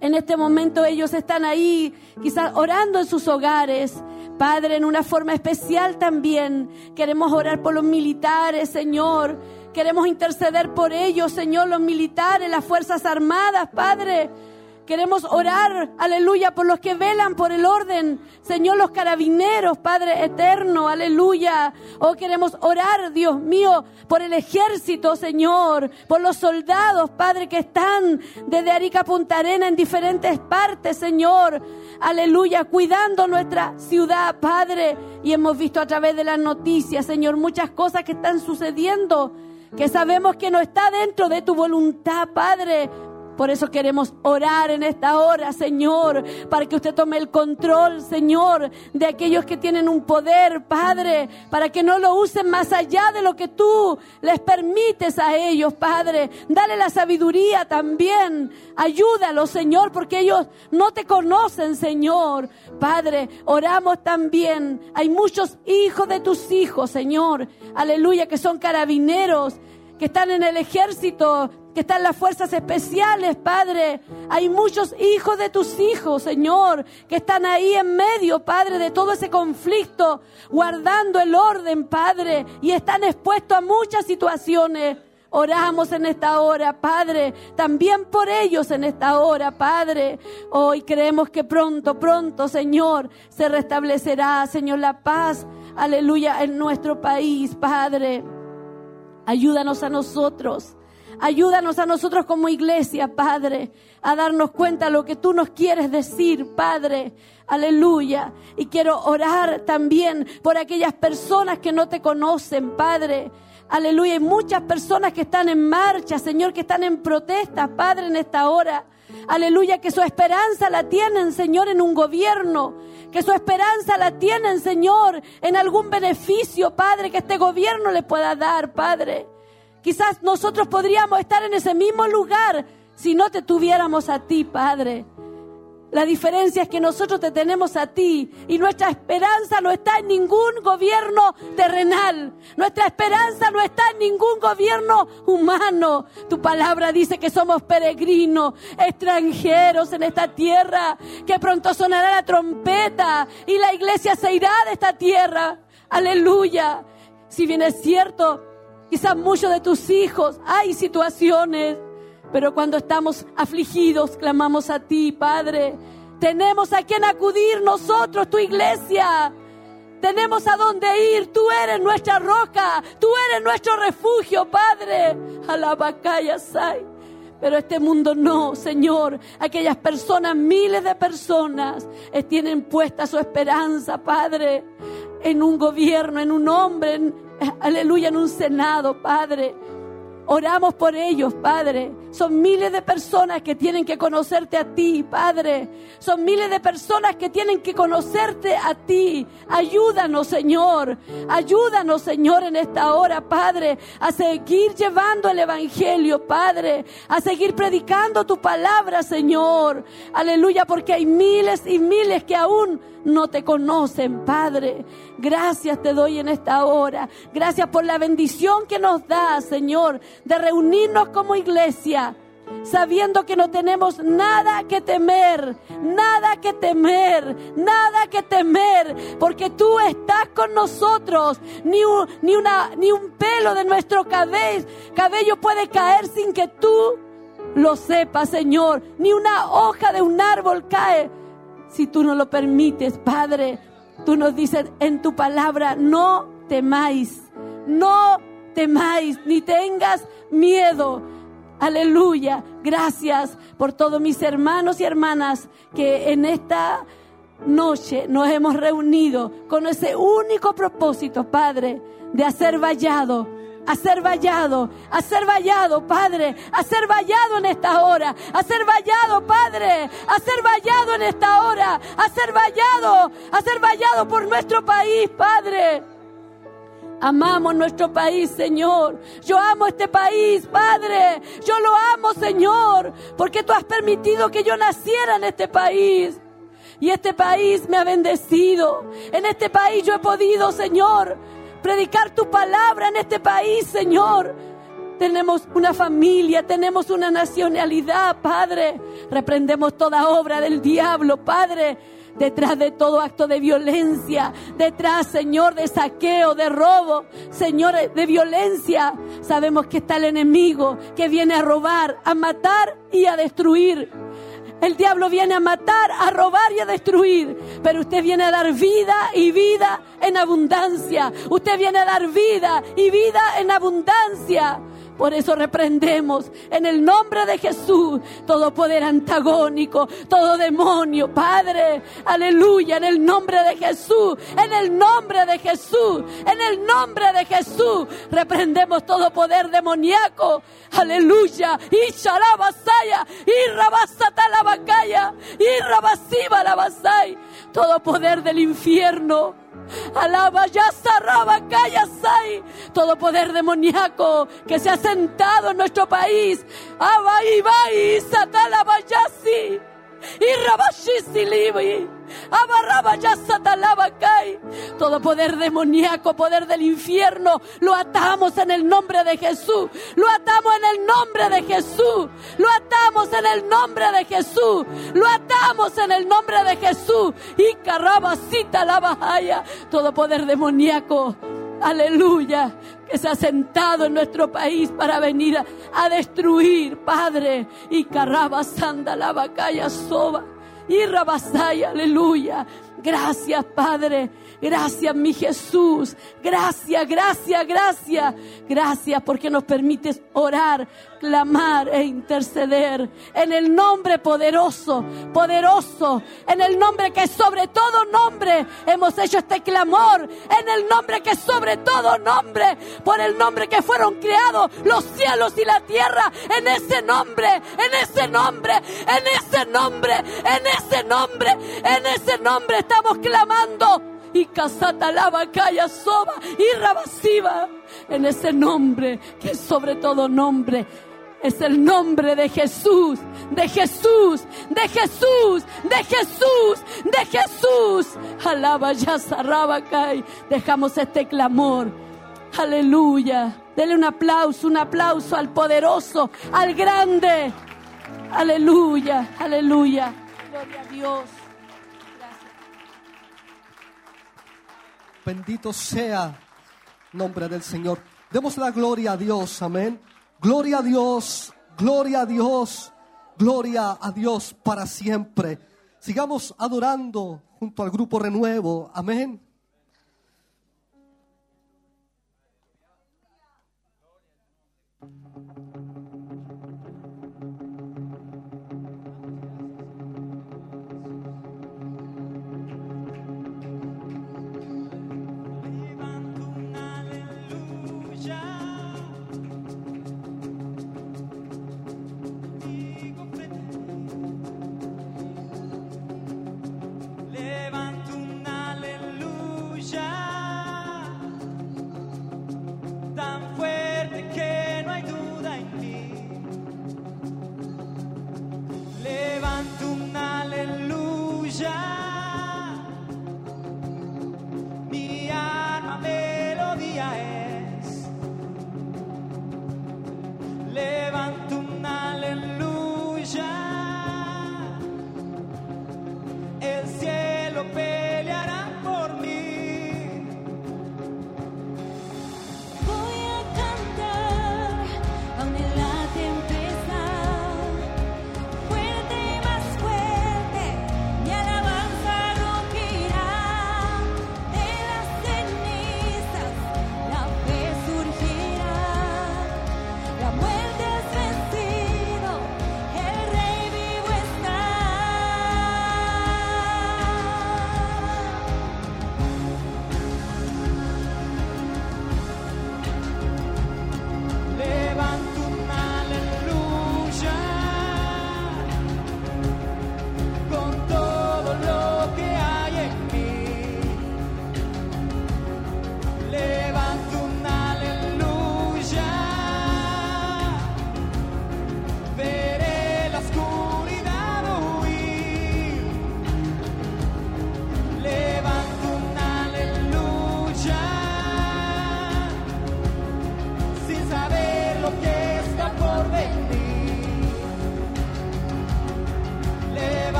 En este momento ellos están ahí, quizás orando en sus hogares. Padre, en una forma especial también queremos orar por los militares, Señor. Queremos interceder por ellos, Señor, los militares, las Fuerzas Armadas, Padre. Queremos orar, aleluya, por los que velan por el orden. Señor, los carabineros, Padre eterno, aleluya. Oh, queremos orar, Dios mío, por el ejército, Señor, por los soldados, Padre, que están desde Arica Punta Arena en diferentes partes, Señor. Aleluya, cuidando nuestra ciudad, Padre. Y hemos visto a través de las noticias, Señor, muchas cosas que están sucediendo que sabemos que no está dentro de tu voluntad, Padre. Por eso queremos orar en esta hora, Señor, para que usted tome el control, Señor, de aquellos que tienen un poder, Padre, para que no lo usen más allá de lo que tú les permites a ellos, Padre. Dale la sabiduría también. Ayúdalos, Señor, porque ellos no te conocen, Señor. Padre, oramos también. Hay muchos hijos de tus hijos, Señor. Aleluya, que son carabineros, que están en el ejército, que están las fuerzas especiales, Padre. Hay muchos hijos de tus hijos, Señor, que están ahí en medio, Padre, de todo ese conflicto, guardando el orden, Padre, y están expuestos a muchas situaciones. Oramos en esta hora, Padre, también por ellos en esta hora, Padre. Hoy creemos que pronto, pronto, Señor, se restablecerá, Señor, la paz, aleluya, en nuestro país, Padre. Ayúdanos a nosotros. Ayúdanos a nosotros como iglesia, Padre, a darnos cuenta de lo que tú nos quieres decir, Padre. Aleluya. Y quiero orar también por aquellas personas que no te conocen, Padre. Aleluya. Hay muchas personas que están en marcha, Señor, que están en protesta, Padre, en esta hora. Aleluya, que su esperanza la tienen, Señor, en un gobierno. Que su esperanza la tienen, Señor, en algún beneficio, Padre, que este gobierno le pueda dar, Padre. Quizás nosotros podríamos estar en ese mismo lugar si no te tuviéramos a ti, Padre. La diferencia es que nosotros te tenemos a ti y nuestra esperanza no está en ningún gobierno terrenal. Nuestra esperanza no está en ningún gobierno humano. Tu palabra dice que somos peregrinos, extranjeros en esta tierra, que pronto sonará la trompeta y la iglesia se irá de esta tierra. Aleluya. Si bien es cierto, quizás muchos de tus hijos hay situaciones pero cuando estamos afligidos, clamamos a ti, Padre. Tenemos a quien acudir nosotros, tu iglesia. Tenemos a dónde ir. Tú eres nuestra roca. Tú eres nuestro refugio, Padre. Alabacaya Sai. Pero este mundo no, Señor. Aquellas personas, miles de personas, eh, tienen puesta su esperanza, Padre, en un gobierno, en un hombre, en, aleluya, en un senado, Padre. Oramos por ellos, Padre. Son miles de personas que tienen que conocerte a ti, Padre. Son miles de personas que tienen que conocerte a ti. Ayúdanos, Señor. Ayúdanos, Señor, en esta hora, Padre, a seguir llevando el Evangelio, Padre. A seguir predicando tu palabra, Señor. Aleluya, porque hay miles y miles que aún no te conocen, Padre. Gracias te doy en esta hora. Gracias por la bendición que nos da, Señor, de reunirnos como iglesia. Sabiendo que no tenemos nada que temer, nada que temer, nada que temer, porque tú estás con nosotros. Ni un, ni una, ni un pelo de nuestro cabello, cabello puede caer sin que tú lo sepas, Señor. Ni una hoja de un árbol cae si tú no lo permites, Padre. Tú nos dices en tu palabra, no temáis, no temáis, ni tengas miedo. Aleluya. Gracias por todos mis hermanos y hermanas que en esta noche nos hemos reunido con ese único propósito, Padre, de hacer vallado a ser vallado, a ser vallado, Padre, a ser vallado en esta hora, a ser vallado, Padre, a ser vallado en esta hora, a ser vallado, a ser vallado por nuestro país, Padre. Amamos nuestro país, Señor. Yo amo este país, Padre. Yo lo amo, Señor, porque tú has permitido que yo naciera en este país. Y este país me ha bendecido. En este país yo he podido, Señor, predicar tu palabra en este país, Señor. Tenemos una familia, tenemos una nacionalidad, Padre. Reprendemos toda obra del diablo, Padre. Detrás de todo acto de violencia, detrás, Señor, de saqueo, de robo, Señor, de violencia, sabemos que está el enemigo que viene a robar, a matar y a destruir. El diablo viene a matar, a robar y a destruir. Pero usted viene a dar vida y vida en abundancia. Usted viene a dar vida y vida en abundancia. Por eso reprendemos en el nombre de Jesús todo poder antagónico, todo demonio, Padre. Aleluya, en el nombre de Jesús, en el nombre de Jesús, en el nombre de Jesús. Reprendemos todo poder demoníaco. Aleluya. Y shalabasaya, y rabasata la y rabasiva la. Todo poder del infierno. Alaba ya sarraba sai. Todo poder demoníaco que se ha sentado en nuestro país. Aba y satalaba yasi. Todo poder demoníaco, poder del infierno, lo atamos en el nombre de Jesús. Lo atamos en el nombre de Jesús. Lo atamos en el nombre de Jesús. Lo atamos en el nombre de Jesús. Y carrabacita la bajaya. Todo poder demoníaco. Aleluya, que se ha sentado en nuestro país para venir a, destruir, Padre. Y carraba sanda la bacaya soba y rabasaya, aleluya. Gracias, Padre. Gracias, mi Jesús. Gracias, gracias, gracias. Gracias porque nos permites orar, clamar e interceder en el nombre poderoso, poderoso, en el nombre que sobre todo nombre hemos hecho este clamor, en el nombre que sobre todo nombre, por el nombre que fueron creados los cielos y la tierra, en ese nombre, en ese nombre, en ese nombre, en ese nombre, en ese nombre estamos clamando y casata lava calla soba y rabasiva en ese nombre que es sobre todo nombre es el nombre de Jesús, de Jesús, de Jesús, de Jesús, de Jesús. Alaba ya Rabacay. Dejamos este clamor. Aleluya. Dele un aplauso, un aplauso al poderoso, al grande. Aleluya, aleluya. Gloria a Dios. Bendito sea nombre del Señor. Demos la gloria a Dios, amén. Gloria a Dios, gloria a Dios, gloria a Dios para siempre. Sigamos adorando junto al grupo Renuevo, amén.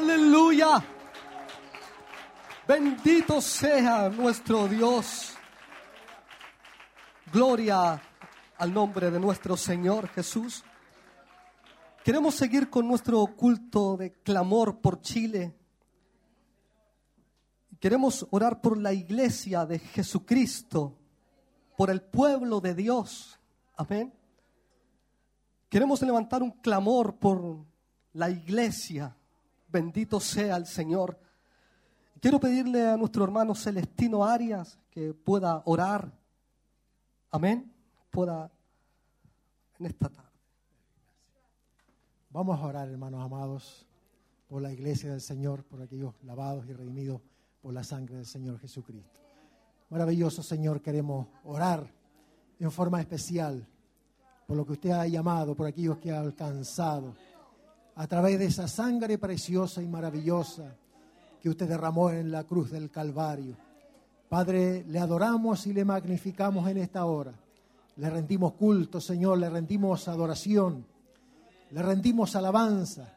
Aleluya. Bendito sea nuestro Dios. Gloria al nombre de nuestro Señor Jesús. Queremos seguir con nuestro culto de clamor por Chile. Queremos orar por la iglesia de Jesucristo, por el pueblo de Dios. Amén. Queremos levantar un clamor por la iglesia Bendito sea el Señor. Quiero pedirle a nuestro hermano Celestino Arias que pueda orar. Amén. Pueda en esta tarde. Vamos a orar, hermanos amados, por la iglesia del Señor, por aquellos lavados y redimidos por la sangre del Señor Jesucristo. Maravilloso Señor, queremos orar en forma especial por lo que usted ha llamado, por aquellos que ha alcanzado a través de esa sangre preciosa y maravillosa que usted derramó en la cruz del Calvario. Padre, le adoramos y le magnificamos en esta hora. Le rendimos culto, Señor, le rendimos adoración, le rendimos alabanza,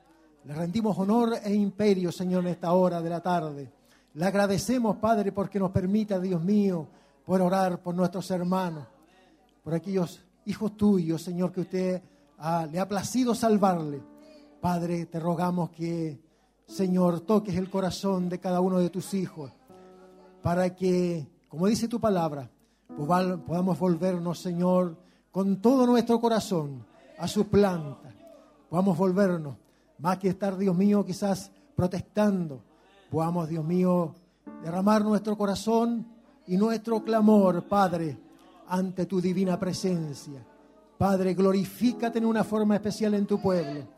le rendimos honor e imperio, Señor, en esta hora de la tarde. Le agradecemos, Padre, porque nos permita, Dios mío, por orar por nuestros hermanos, por aquellos hijos tuyos, Señor, que usted ah, le ha placido salvarle. Padre, te rogamos que, Señor, toques el corazón de cada uno de tus hijos, para que, como dice tu palabra, poval- podamos volvernos, Señor, con todo nuestro corazón a su planta. Podamos volvernos, más que estar, Dios mío, quizás protestando, podamos, Dios mío, derramar nuestro corazón y nuestro clamor, Padre, ante tu divina presencia. Padre, glorifícate en una forma especial en tu pueblo.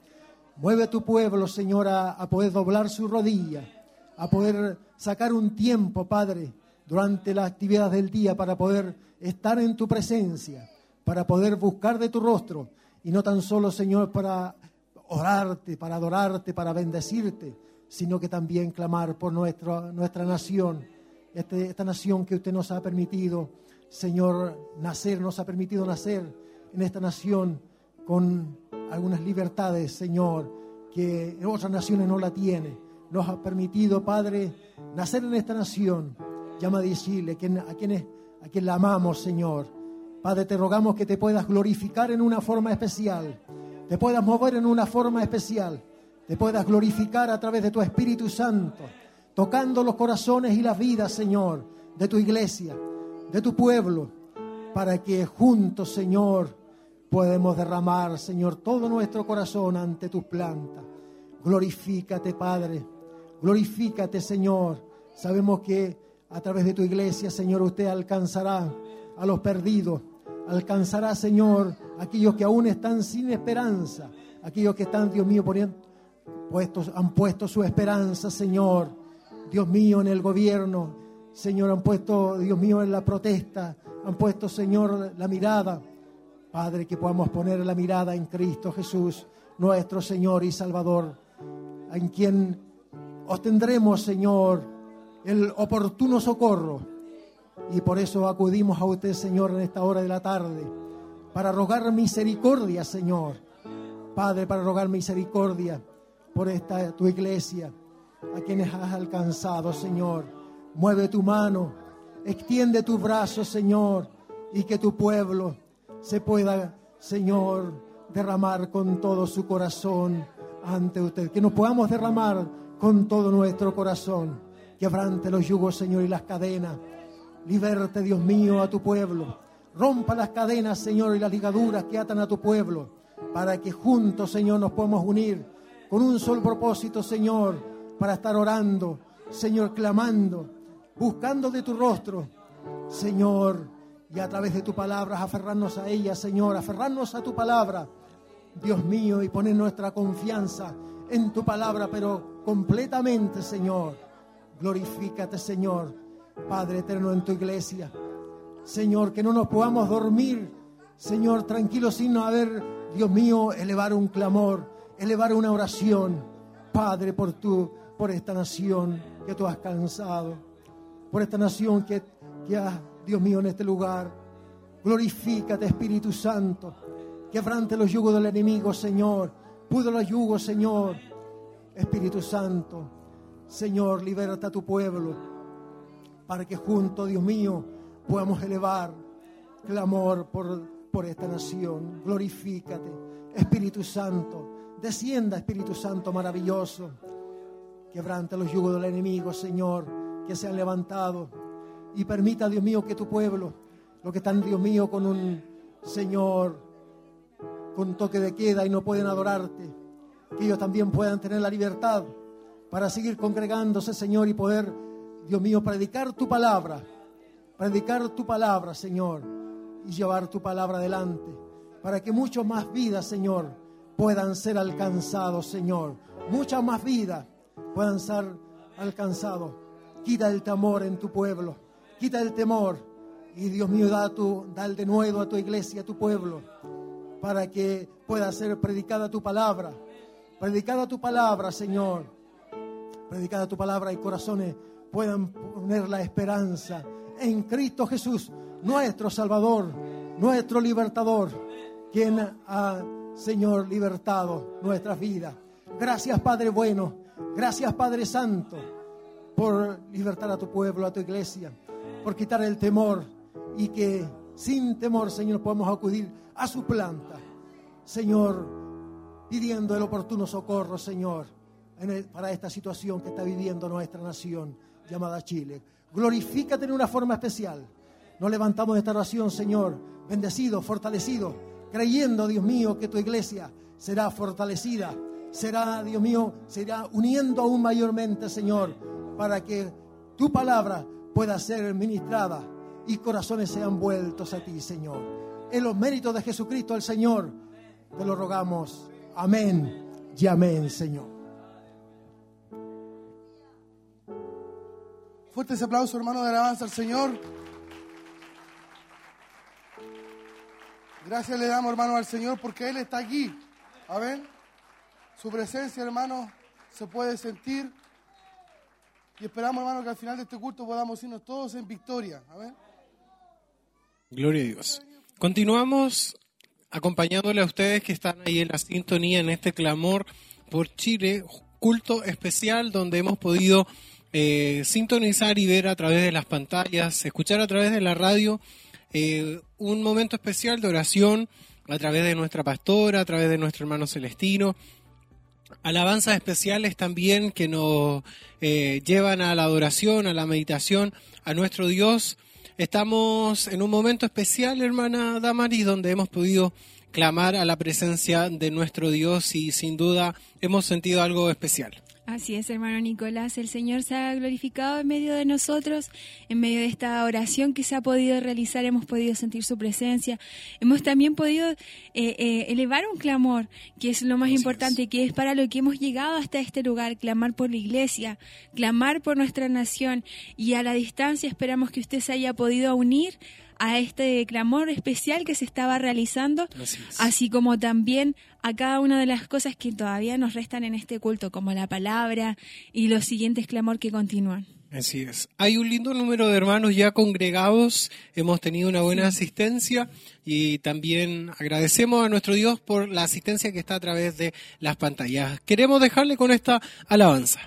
Mueve a tu pueblo, Señor, a, poder doblar su rodilla, a poder sacar un tiempo, Padre, durante la actividad del día para poder estar en tu presencia, para poder buscar de tu rostro. Y no tan solo, Señor, para orarte, para adorarte, para bendecirte, sino que también clamar por nuestra, nuestra nación, este- esta nación que usted nos ha permitido, Señor, nacer, nos ha permitido nacer en esta nación con algunas libertades, Señor, que otras naciones no la tiene. Nos ha permitido, Padre, nacer en esta nación. Llama a decirle a quienes a quien la amamos, Señor. Padre, te rogamos que te puedas glorificar en una forma especial, te puedas mover en una forma especial, te puedas glorificar a través de tu Espíritu Santo, tocando los corazones y las vidas, Señor, de tu iglesia, de tu pueblo, para que juntos, Señor, podemos derramar, Señor, todo nuestro corazón ante tus plantas. Glorifícate, Padre. Glorifícate, Señor. Sabemos que a través de tu iglesia, Señor, usted alcanzará a los perdidos. Alcanzará, Señor, a aquellos que aún están sin esperanza. Aquellos que están, Dios mío, poniendo, puestos, han puesto su esperanza, Señor. Dios mío, en el gobierno. Señor, han puesto, Dios mío, en la protesta. Han puesto, Señor, la mirada. Padre, que podamos poner la mirada en Cristo Jesús, nuestro Señor y Salvador, en quien obtendremos, Señor, el oportuno socorro. Y por eso acudimos a usted, Señor, en esta hora de la tarde, para rogar misericordia, Señor. Padre, para rogar misericordia por esta tu iglesia, a quienes has alcanzado, Señor. Mueve tu mano, extiende tu brazo, Señor, y que tu pueblo se pueda, Señor, derramar con todo su corazón ante usted. Que nos podamos derramar con todo nuestro corazón. Quebrante los yugos, Señor, y las cadenas. Liberte, Dios mío, a tu pueblo. Rompa las cadenas, Señor, y las ligaduras que atan a tu pueblo, para que juntos, Señor, nos podamos unir con un solo propósito, Señor, para estar orando, Señor, clamando, buscando de tu rostro, Señor, y a través de tu palabra aferrarnos a ella, Señor, aferrarnos a tu palabra, Dios mío, y poner nuestra confianza en tu palabra, pero completamente, Señor. Glorifícate, Señor, Padre eterno, en tu iglesia. Señor, que no nos podamos dormir, Señor, tranquilos sin haber, Dios mío, elevar un clamor, elevar una oración, Padre, por tu, por esta nación que tú has cansado, por esta nación que, que has, Dios mío, en este lugar. Glorifícate, Espíritu Santo, quebrante los yugos del enemigo, Señor, pudo los yugos, Señor, Espíritu Santo, Señor, liberta a tu pueblo, para que juntos, Dios mío, podamos elevar clamor por, por esta nación. Glorifícate, Espíritu Santo. Descienda, Espíritu Santo maravilloso. Quebranta los yugos del enemigo, Señor, que se han levantado. Y permita, Dios mío, que tu pueblo, los que están, Dios mío, con un Señor, con toque de queda y no pueden adorarte, que ellos también puedan tener la libertad para seguir congregándose, Señor, y poder, Dios mío, predicar tu palabra, predicar tu palabra, Señor, y llevar tu palabra adelante, para que muchas más vidas, Señor, puedan ser alcanzados, Señor, muchas más vidas puedan ser alcanzados. Quita el temor en tu pueblo, quita el temor, y Dios mío, da, tu, da el de nuevo a tu iglesia, a tu pueblo, para que pueda ser predicada tu palabra. Predicada tu palabra, Señor. Predicada tu palabra y corazones puedan poner la esperanza en Cristo Jesús, nuestro Salvador, nuestro libertador, quien ha, Señor, libertado nuestras vidas. Gracias, Padre bueno. Gracias, Padre Santo, por libertar a tu pueblo, a tu iglesia, por quitar el temor y que sin temor, Señor, podamos acudir a su planta. Señor, pidiendo el oportuno socorro, Señor, para esta situación que está viviendo nuestra nación llamada Chile. Glorifícate en una forma especial. Nos levantamos de esta oración, Señor, bendecido, fortalecido, creyendo, Dios mío, que tu iglesia será fortalecida, será, Dios mío, será uniendo aún mayormente, Señor, para que tu palabra pueda ser ministrada y corazones sean vueltos a ti, Señor. En los méritos de Jesucristo el Señor, te lo rogamos. Amén y amén, Señor. Fuerte ese aplauso, hermano, de alabanza al Señor. Gracias le damos, hermano, al Señor porque Él está aquí. Amén. Su presencia, hermano, se puede sentir. Y esperamos, hermano, que al final de este culto podamos irnos todos en victoria. Amén. Gloria a Dios. Continuamos acompañándole a ustedes que están ahí en la sintonía, en este clamor por Chile, culto especial donde hemos podido eh, sintonizar y ver a través de las pantallas, escuchar a través de la radio eh, un momento especial de oración a través de nuestra pastora, a través de nuestro hermano Celestino, alabanzas especiales también que nos eh, llevan a la adoración, a la meditación, a nuestro Dios. Estamos en un momento especial, hermana Damaris, donde hemos podido clamar a la presencia de nuestro Dios y sin duda hemos sentido algo especial. Así es, hermano Nicolás. El Señor se ha glorificado en medio de nosotros, en medio de esta oración que se ha podido realizar, hemos podido sentir su presencia. Hemos también podido eh, eh, elevar un clamor, que es lo más Así importante, que es para lo que hemos llegado hasta este lugar, clamar por la iglesia, clamar por nuestra nación. Y a la distancia esperamos que usted se haya podido unir a este clamor especial que se estaba realizando Así como también a cada una de las cosas que todavía nos restan en este culto, como la palabra y los siguientes clamor que continúan. Así es. Hay un lindo número de hermanos ya congregados, hemos tenido una buena asistencia y también agradecemos a nuestro Dios por la asistencia que está a través de las pantallas. Queremos dejarle con esta alabanza.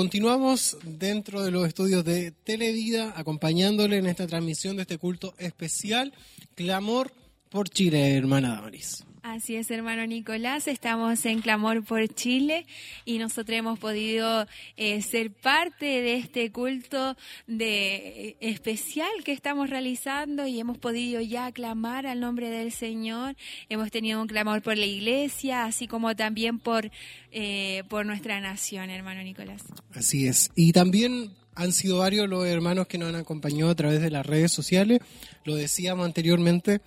Continuamos dentro de los estudios de Televida, acompañándole en esta transmisión de este culto especial, Clamor por Chile, hermana Damaris. Así es, hermano Nicolás, estamos en Clamor por Chile y nosotros hemos podido eh, ser parte de este culto de, especial que estamos realizando y hemos podido ya clamar al nombre del Señor. Hemos tenido un clamor por la iglesia, así como también por, eh, por nuestra nación, hermano Nicolás. Así es. Y también han sido varios los hermanos que nos han acompañado a través de las redes sociales. Lo decíamos anteriormente,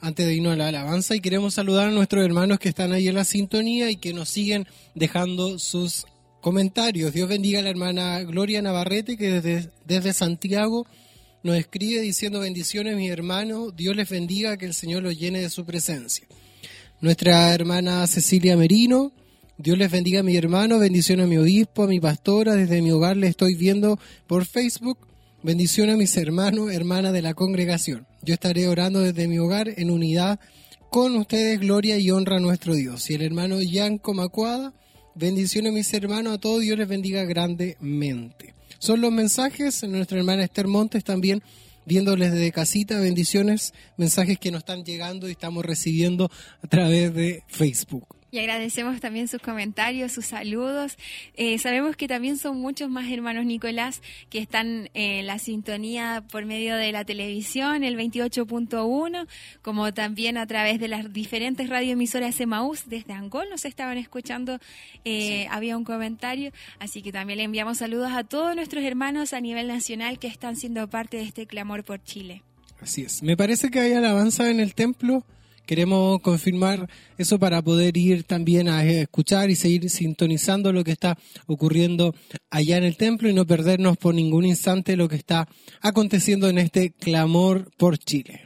antes de irnos a la alabanza, y queremos saludar a nuestros hermanos que están ahí en la sintonía y que nos siguen dejando sus comentarios. Dios bendiga a la hermana Gloria Navarrete, que desde, Santiago nos escribe diciendo bendiciones, mis hermanos. Dios les bendiga, que el Señor los llene de su presencia. Nuestra hermana Cecilia Merino, Dios les bendiga a mi hermano, bendiciones a mi obispo, a mi pastora, desde mi hogar le estoy viendo por Facebook. Bendiciones a mis hermanos, hermanas de la congregación. Yo estaré orando desde mi hogar en unidad con ustedes, gloria y honra a nuestro Dios. Y el hermano Yanko Macuada, bendiciones mis hermanos, a todos, Dios les bendiga grandemente. Son los mensajes, nuestra hermana Esther Montes también viéndoles desde casita, bendiciones, mensajes que nos están llegando y estamos recibiendo a través de Facebook. Y agradecemos también sus comentarios, sus saludos. Eh, sabemos que también son muchos más hermanos Nicolás que están en la sintonía por medio de la televisión, el 28.1, como también a través de las diferentes radioemisoras Emaús. Desde Angol nos estaban escuchando, eh, había un comentario. Así que también le enviamos saludos a todos nuestros hermanos a nivel nacional que están siendo parte de este clamor por Chile. Así es. Me parece que hay alabanza en el templo. Queremos confirmar eso para poder ir también a escuchar y seguir sintonizando lo que está ocurriendo allá en el templo y no perdernos por ningún instante lo que está aconteciendo en este clamor por Chile.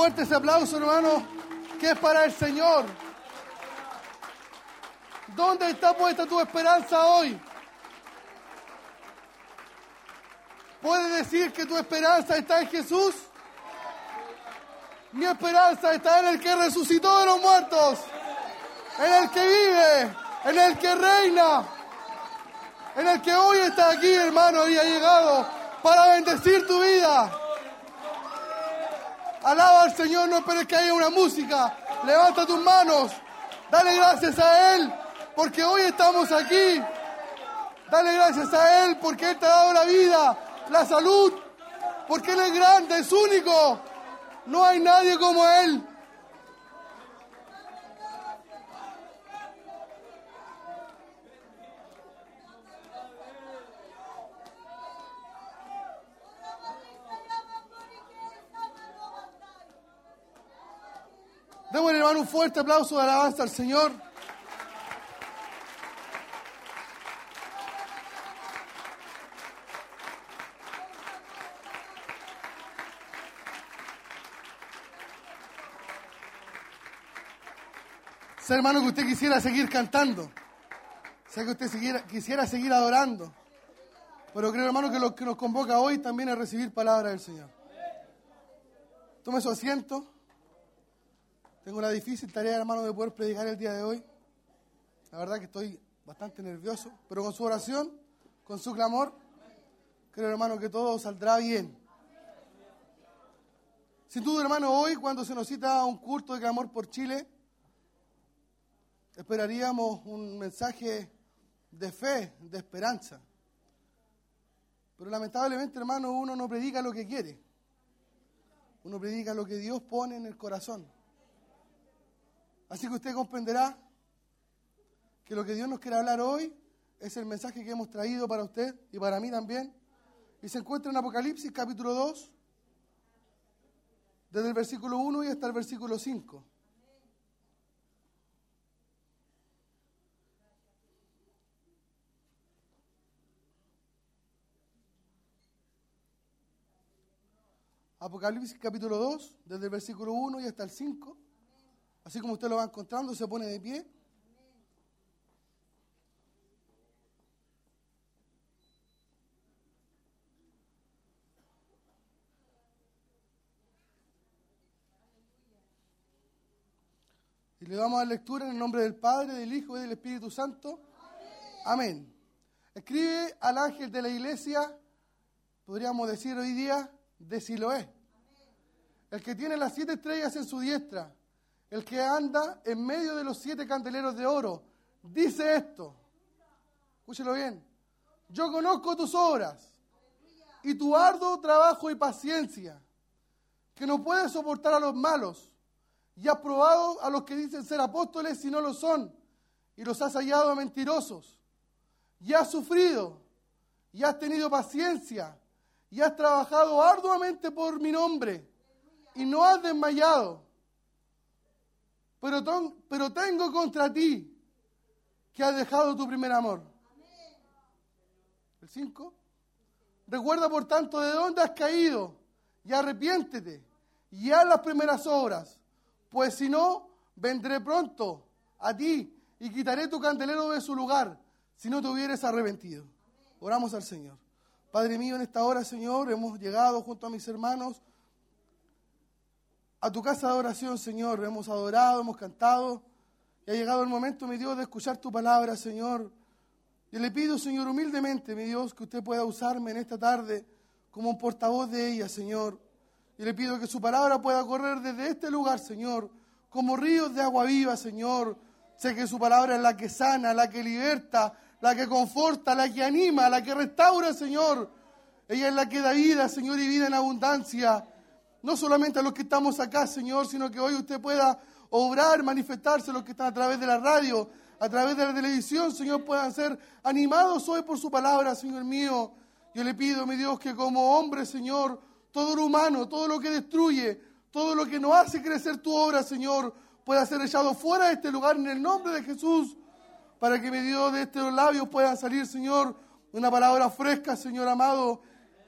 Fuerte ese aplauso, hermano, que es para el Señor. ¿Dónde está puesta tu esperanza hoy? ¿Puedes decir que tu esperanza está en Jesús? Mi esperanza está en el que resucitó de los muertos, en el que vive, en el que reina, en el que hoy está aquí, hermano, y ha llegado para bendecir tu vida. Alaba al Señor, no esperes que haya una música. Levanta tus manos. Dale gracias a Él porque hoy estamos aquí. Dale gracias a Él porque Él te ha dado la vida, la salud, porque Él es grande, es único. No hay nadie como Él. Démosle, hermano, un fuerte aplauso de alabanza al Señor. Sé, hermano, que usted quisiera seguir cantando. Sé que usted quisiera seguir adorando. Pero creo, hermano, que lo que nos convoca hoy también es recibir palabra del Señor. Tome su asiento. Tengo una difícil tarea, hermano, de poder predicar el día de hoy. La verdad que estoy bastante nervioso, pero con su oración, con su clamor, creo, hermano, que todo saldrá bien. Sin duda, hermano, hoy cuando se nos cita un culto de clamor por Chile, esperaríamos un mensaje de fe, de esperanza. Pero lamentablemente, hermano, uno no predica lo que quiere. Uno predica lo que Dios pone en el corazón. Así que usted comprenderá que lo que Dios nos quiere hablar hoy es el mensaje que hemos traído para usted y para mí también. Y se encuentra en Apocalipsis capítulo 2, desde el versículo 1 y hasta el versículo 5. Apocalipsis capítulo 2, desde el versículo 1 y hasta el 5. Así como usted lo va encontrando, se pone de pie. Y le damos a dar lectura en el nombre del Padre, del Hijo y del Espíritu Santo. Amén. Escribe al ángel de la iglesia, podríamos decir hoy día, de Siloé. El que tiene las siete estrellas en su diestra, el que anda en medio de los siete candeleros de oro, dice esto. Escúchelo bien. Yo conozco tus obras y tu arduo trabajo y paciencia, que no puedes soportar a los malos, y has probado a los que dicen ser apóstoles y no lo son, y los has hallado mentirosos, y has sufrido, y has tenido paciencia, y has trabajado arduamente por mi nombre, y no has desmayado. Pero, tengo contra ti que has dejado tu primer amor. El 5. Recuerda por tanto de dónde has caído y arrepiéntete y haz las primeras obras, pues si no, vendré pronto a ti y quitaré tu candelero de su lugar si no te hubieres arrepentido. Oramos al Señor. Padre mío, en esta hora, Señor, hemos llegado junto a mis hermanos a tu casa de oración, Señor. Hemos adorado, hemos cantado. Y ha llegado el momento, mi Dios, de escuchar tu palabra, Señor. Yo le pido, Señor, humildemente, mi Dios, que usted pueda usarme en esta tarde como un portavoz de ella, Señor. Y le pido que su palabra pueda correr desde este lugar, Señor, como ríos de agua viva, Señor. Sé que su palabra es la que sana, la que liberta, la que conforta, la que anima, la que restaura, Señor. Ella es la que da vida, Señor, y vida en abundancia. No solamente a los que estamos acá, Señor, sino que hoy usted pueda obrar, manifestarse los que están a través de la radio, a través de la televisión, Señor, puedan ser animados hoy por su palabra, Señor mío. Yo le pido, mi Dios, que como hombre, Señor, todo lo humano, todo lo que destruye, todo lo que no hace crecer tu obra, Señor, pueda ser echado fuera de este lugar en el nombre de Jesús, para que, mi Dios, de estos labios puedan salir, Señor, una palabra fresca, Señor amado,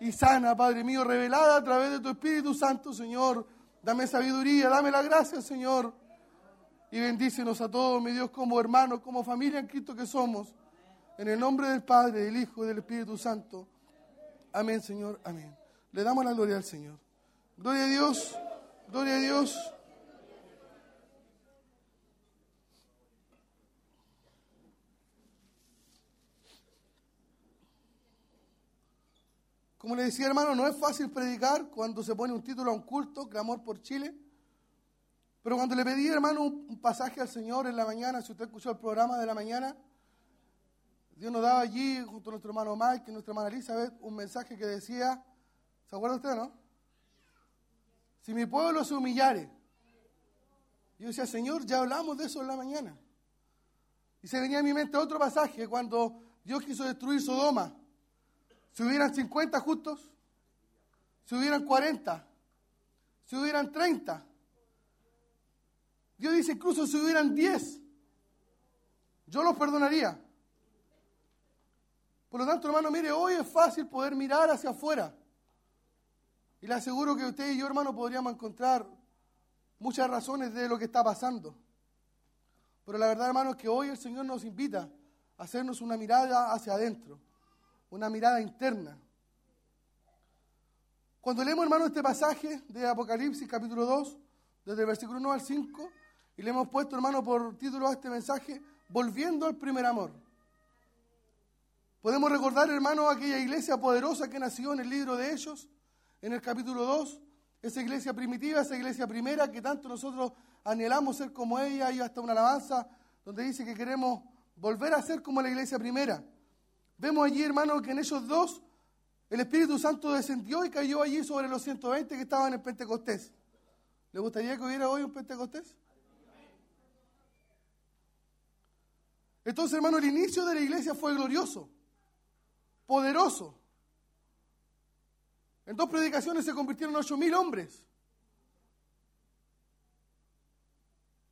y sana, Padre mío, revelada a través de tu Espíritu Santo, Señor, Dame sabiduría, dame la gracia, Señor. Y bendícenos a todos, mi Dios, como hermanos, como familia en Cristo que somos. En el nombre del Padre, del Hijo y del Espíritu Santo. Amén, Señor. Amén. Le damos la gloria al Señor. Gloria a Dios. Gloria a Dios. Como le decía hermano, no es fácil predicar cuando se pone un título a un culto, clamor por Chile. Pero cuando le pedí, hermano, un pasaje al Señor en la mañana, si usted escuchó el programa de la mañana, Dios nos daba allí, junto a nuestro hermano Mike y nuestra hermana Elizabeth, un mensaje que decía, ¿se acuerda usted, no? Si mi pueblo se humillare. Yo decía, Señor, ya hablamos de eso en la mañana. Y se venía a mi mente otro pasaje, cuando Dios quiso destruir Sodoma. Si hubieran 50 justos, si hubieran 40, si hubieran 30. Dios dice incluso si hubieran 10, yo los perdonaría. Por lo tanto, hermano, mire, hoy es fácil poder mirar hacia afuera. Y le aseguro que usted y yo, hermano, podríamos encontrar muchas razones de lo que está pasando. Pero la verdad, hermano, es que hoy el Señor nos invita a hacernos una mirada hacia adentro, una mirada interna. Cuando leemos, hermano, este pasaje de Apocalipsis, capítulo 2, desde el versículo 1 al 5, y le hemos puesto, hermano, por título a este mensaje, Volviendo al primer amor. Podemos recordar, hermano, aquella iglesia poderosa que nació en el libro de Hechos, en el capítulo 2, esa iglesia primitiva, esa iglesia primera que tanto nosotros anhelamos ser como ella, hay hasta una alabanza donde dice que queremos volver a ser como la iglesia primera. Vemos allí, hermano, que en ellos dos el Espíritu Santo descendió y cayó allí sobre los 120 que estaban en Pentecostés. ¿Le gustaría que hubiera hoy un Pentecostés? Entonces, hermano, el inicio de la iglesia fue glorioso, poderoso. En dos predicaciones se convirtieron ocho mil hombres.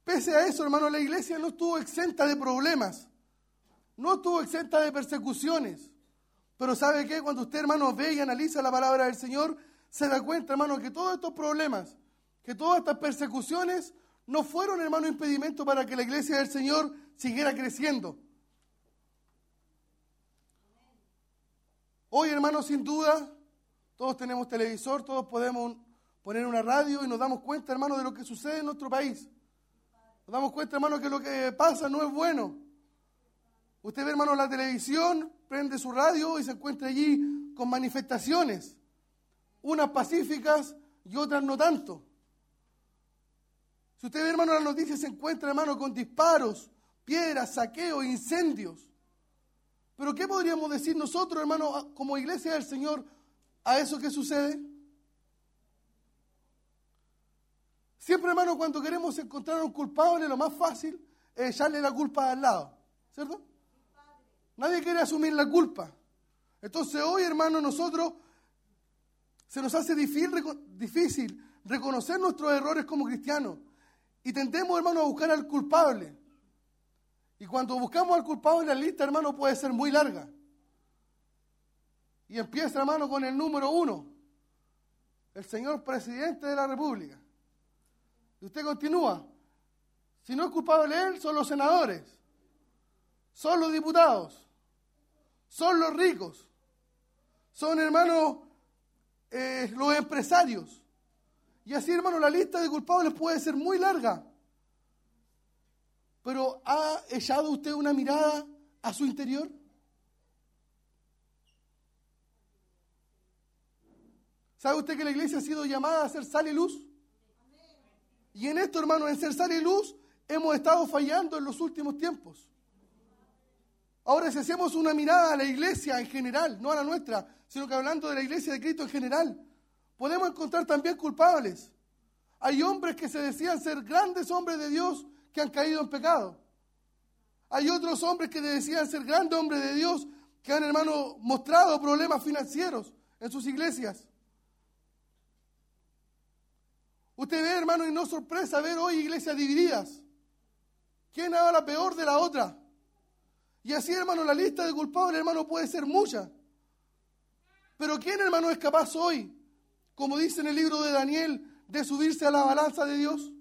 Pese a eso, hermano, la iglesia no estuvo exenta de problemas, no estuvo exenta de persecuciones. Pero ¿sabe qué? Cuando usted, hermano, ve y analiza la palabra del Señor, se da cuenta, hermano, que todos estos problemas, que todas estas persecuciones no fueron, hermano, impedimento para que la iglesia del Señor siguiera creciendo. Hoy, hermano, sin duda, todos tenemos televisor, todos podemos poner una radio y nos damos cuenta, hermano, de lo que sucede en nuestro país. Nos damos cuenta, hermano, que lo que pasa no es bueno. Usted ve, hermano, la televisión, prende su radio y se encuentra allí con manifestaciones, unas pacíficas y otras no tanto. Si usted ve, hermano, las noticias, se encuentra, hermano, con disparos, piedras, saqueos, incendios. Pero ¿qué podríamos decir nosotros, hermano, como iglesia del Señor, a eso que sucede? Siempre, hermano, cuando queremos encontrar a un culpable, lo más fácil es echarle la culpa al lado, ¿cierto? Nadie quiere asumir la culpa. Entonces hoy, hermano, nosotros se nos hace difícil, reco- difícil reconocer nuestros errores como cristianos. Y tendemos, hermano, a buscar al culpable. Y cuando buscamos al culpable, la lista, hermano, puede ser muy larga. Y empieza, hermano, con el número uno, el señor presidente de la República. Y usted continúa. Si no es culpable él, son los senadores, son los diputados, son los ricos, son, hermano, eh, los empresarios. Y así, hermano, la lista de culpables puede ser muy larga. Pero ¿ha echado usted una mirada a su interior? ¿Sabe usted que la iglesia ha sido llamada a ser sal y luz? Y en esto, hermano, en ser sal y luz, hemos estado fallando en los últimos tiempos. Ahora, si hacemos una mirada a la iglesia en general, no a la nuestra, sino que hablando de la iglesia de Cristo en general, podemos encontrar también culpables. Hay hombres que se decían ser grandes hombres de Dios que han caído en pecado. Hay otros hombres que decían ser grandes hombres de Dios que han, hermano, mostrado problemas financieros en sus iglesias. Usted ve, hermano, y no sorpresa ver hoy iglesias divididas. ¿Quién habla peor de la otra? Y así, hermano, la lista de culpables, hermano, puede ser mucha. Pero ¿quién, hermano, es capaz hoy, como dice en el libro de Daniel, de subirse a la balanza de Dios?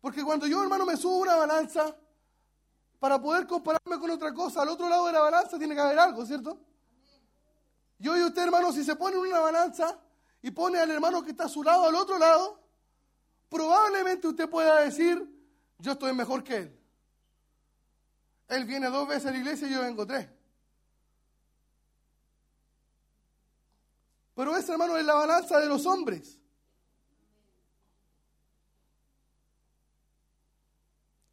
Porque cuando yo, hermano, me subo a una balanza, para poder compararme con otra cosa, al otro lado de la balanza tiene que haber algo, ¿cierto? Yo y usted, hermano, si se pone en una balanza y pone al hermano que está a su lado al otro lado, probablemente usted pueda decir, yo estoy mejor que él. Él viene dos veces a la iglesia y yo vengo tres. Pero ese hermano es la balanza de los hombres.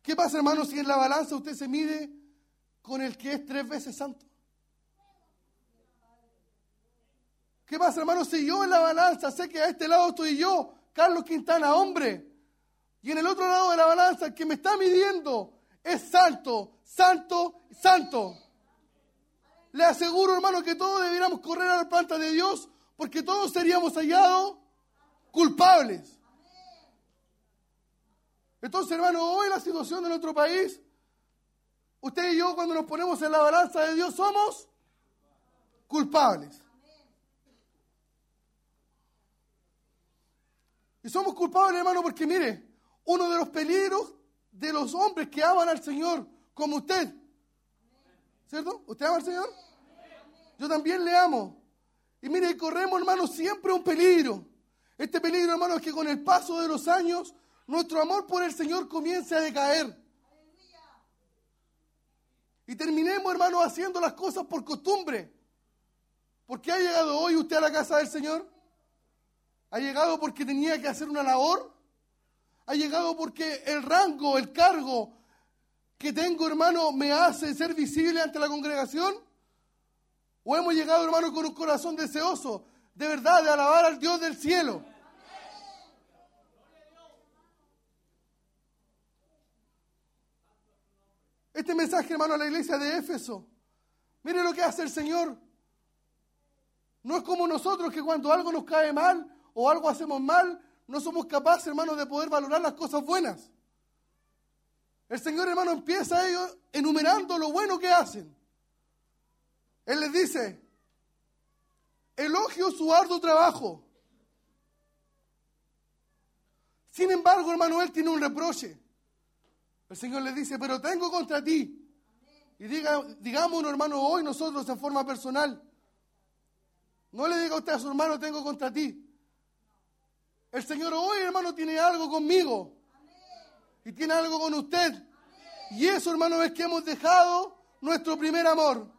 ¿Qué pasa, hermano, si en la balanza usted se mide con el que es tres veces santo? ¿Qué pasa, hermano, si yo en la balanza sé que a este lado estoy yo, Carlos Quintana, hombre, y en el otro lado de la balanza el que me está midiendo es santo, santo, santo? Le aseguro, hermano, que todos debiéramos correr a la planta de Dios porque todos seríamos hallados culpables. Entonces, hermano, hoy la situación de nuestro país, usted y yo cuando nos ponemos en la balanza de Dios somos culpables. Y somos culpables, hermano, porque mire, uno de los peligros de los hombres que aman al Señor, como usted, ¿cierto? ¿Usted ama al Señor? Yo también le amo. Y mire, corremos, hermano, siempre un peligro. Este peligro, hermano, es que con el paso de los años nuestro amor por el Señor comience a decaer. Y terminemos, hermano, haciendo las cosas por costumbre. ¿Por qué ha llegado hoy usted a la casa del Señor? ¿Ha llegado porque tenía que hacer una labor? ¿Ha llegado porque el rango, el cargo que tengo, hermano, me hace ser visible ante la congregación? ¿O hemos llegado, hermano, con un corazón deseoso de verdad de alabar al Dios del cielo? Este mensaje, hermano, a la iglesia de Éfeso. Mire lo que hace el Señor. No es como nosotros que cuando algo nos cae mal o algo hacemos mal, no somos capaces, hermano, de poder valorar las cosas buenas. El Señor, hermano, empieza a ellos enumerando lo bueno que hacen. Él les dice, elogio su arduo trabajo. Sin embargo, hermano, él tiene un reproche. El Señor le dice, pero tengo contra ti. Y diga, digámonos, hermano, hoy nosotros en forma personal. No le diga a usted a su hermano, tengo contra ti. El Señor hoy, hermano, tiene algo conmigo. Y tiene algo con usted. Y eso, hermano, es que hemos dejado nuestro primer amor.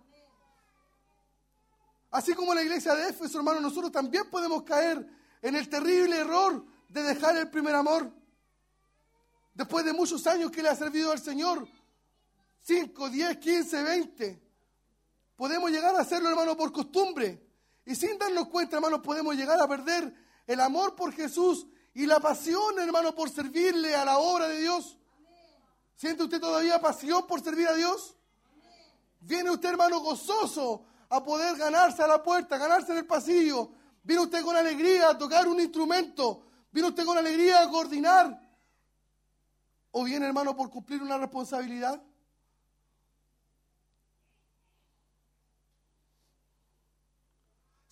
Así como la iglesia de Éfeso, hermano, nosotros también podemos caer en el terrible error de dejar el primer amor. Después de muchos años que le ha servido al Señor, 5, 10, 15, 20, podemos llegar a hacerlo, hermano, por costumbre. Y sin darnos cuenta, hermano, podemos llegar a perder el amor por Jesús y la pasión, hermano, por servirle a la obra de Dios. ¿Siente usted todavía pasión por servir a Dios? Viene usted, hermano, gozoso a poder ganarse a la puerta, ganarse en el pasillo. Viene usted con alegría a tocar un instrumento. Viene usted con alegría a coordinar. O viene, hermano, por cumplir una responsabilidad.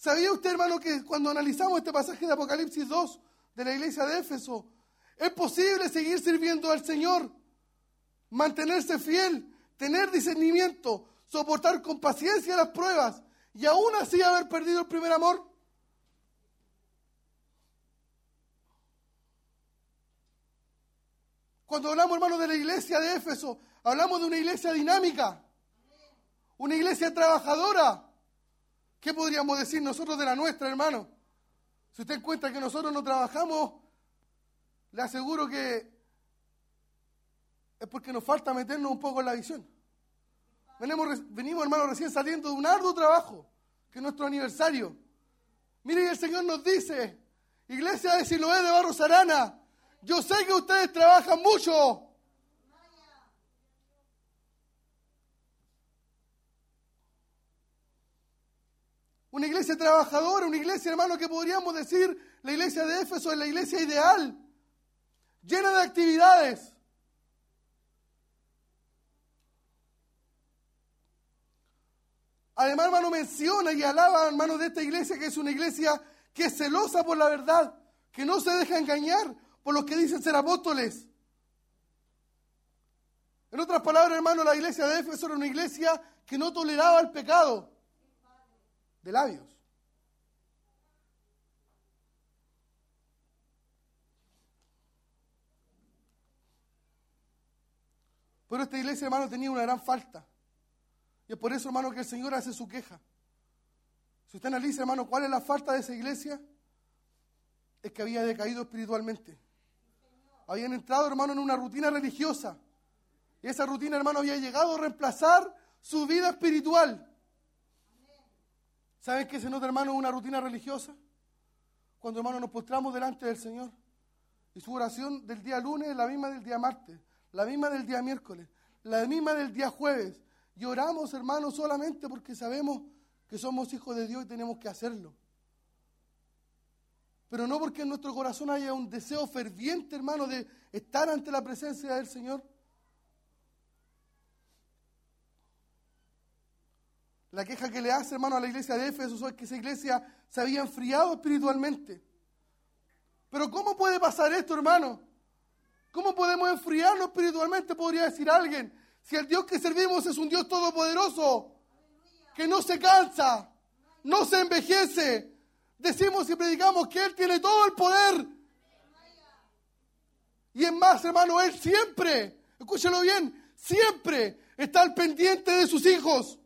¿Sabía usted, hermano, que cuando analizamos este pasaje de Apocalipsis 2 de la iglesia de Éfeso, es posible seguir sirviendo al Señor, mantenerse fiel, tener discernimiento, soportar con paciencia las pruebas y aún así haber perdido el primer amor? Cuando hablamos, hermano, de la iglesia de Éfeso, hablamos de una iglesia dinámica, una iglesia trabajadora. ¿Qué podríamos decir nosotros de la nuestra, hermano? Si usted encuentra que nosotros no trabajamos, le aseguro que es porque nos falta meternos un poco en la visión. Venimos, venimos, hermano, recién saliendo de un arduo trabajo, que es nuestro aniversario. Mire, el Señor nos dice, iglesia de Siloé de Barros Arana, yo sé que ustedes trabajan mucho. Una iglesia trabajadora, una iglesia, hermano, que podríamos decir, la iglesia de Éfeso es la iglesia ideal, llena de actividades. Además, hermano, menciona y alaba, hermano, de esta iglesia que es una iglesia que es celosa por la verdad, que no se deja engañar por los que dicen ser apóstoles. En otras palabras, hermano, la iglesia de Éfeso era una iglesia que no toleraba el pecado de labios. Pero esta iglesia, hermano, tenía una gran falta. Y es por eso, hermano, que el Señor hace su queja. Si usted analiza, hermano, cuál es la falta de esa iglesia, es que había decaído espiritualmente. Habían entrado, hermano, en una rutina religiosa. Y esa rutina, hermano, había llegado a reemplazar su vida espiritual. ¿Saben qué se nota, hermano, una rutina religiosa? Cuando, hermano, nos postramos delante del Señor. Y su oración del día lunes es la misma del día martes, la misma del día miércoles, la misma del día jueves. Y oramos, hermano, solamente porque sabemos que somos hijos de Dios y tenemos que hacerlo. Pero no porque en nuestro corazón haya un deseo ferviente, hermano, de estar ante la presencia del Señor. La queja que le hace, hermano, a la iglesia de Éfeso es que esa iglesia se había enfriado espiritualmente. Pero ¿cómo puede pasar esto, hermano? ¿Cómo podemos enfriarnos espiritualmente? Podría decir alguien. Si el Dios que servimos es un Dios todopoderoso, que no se cansa, no se envejece. Decimos y predicamos que Él tiene todo el poder. Y es más, hermano, Él siempre, escúchalo bien, siempre está al pendiente de sus hijos.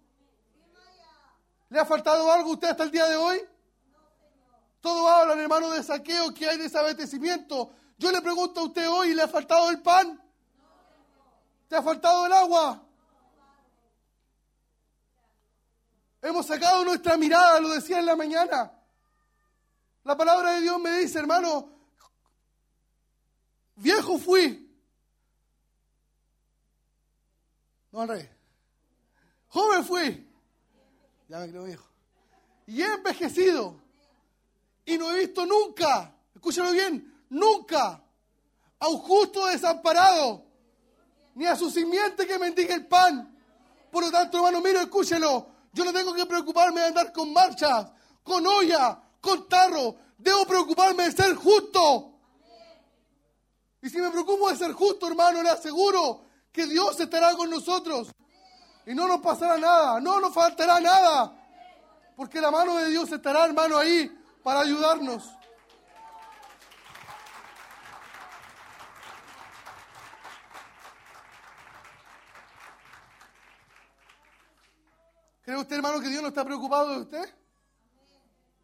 ¿Le ha faltado algo a usted hasta el día de hoy? Todos hablan, hermano, de saqueo que hay desabastecimiento. Yo le pregunto a usted hoy, ¿le ha faltado el pan? ¿Te ha faltado el agua? Hemos sacado nuestra mirada, lo decía en la mañana. La palabra de Dios me dice, hermano, viejo fui. No al revés. Joven fui. Y he envejecido. Y no he visto nunca, escúchalo bien, nunca a un justo desamparado, ni a su simiente que mendigue el pan. Por lo tanto, hermano, mire, escúchelo. Yo no tengo que preocuparme de andar con marchas, con olla, con tarro. Debo preocuparme de ser justo. Y si me preocupo de ser justo, hermano, le aseguro que Dios estará con nosotros. Y no nos pasará nada, no nos faltará nada. Porque la mano de Dios estará, hermano, ahí para ayudarnos. ¿Cree usted, hermano, que Dios no está preocupado de usted?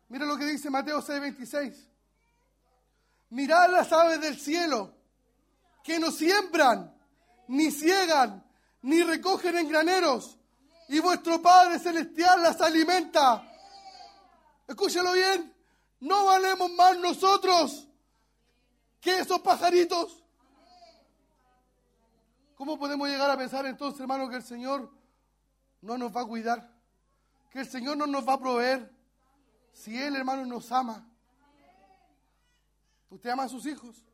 Mira lo que dice Mateo 6:26. Mirad las aves del cielo, que no siembran, ni ciegan, ni recogen en graneros, y vuestro Padre Celestial las alimenta. Escúchalo bien, no valemos más nosotros que esos pajaritos. ¿Cómo podemos llegar a pensar entonces, hermano, que el Señor no nos va a cuidar? Que el Señor no nos va a proveer. Si Él, hermano, nos ama. ¿Usted ama a sus hijos?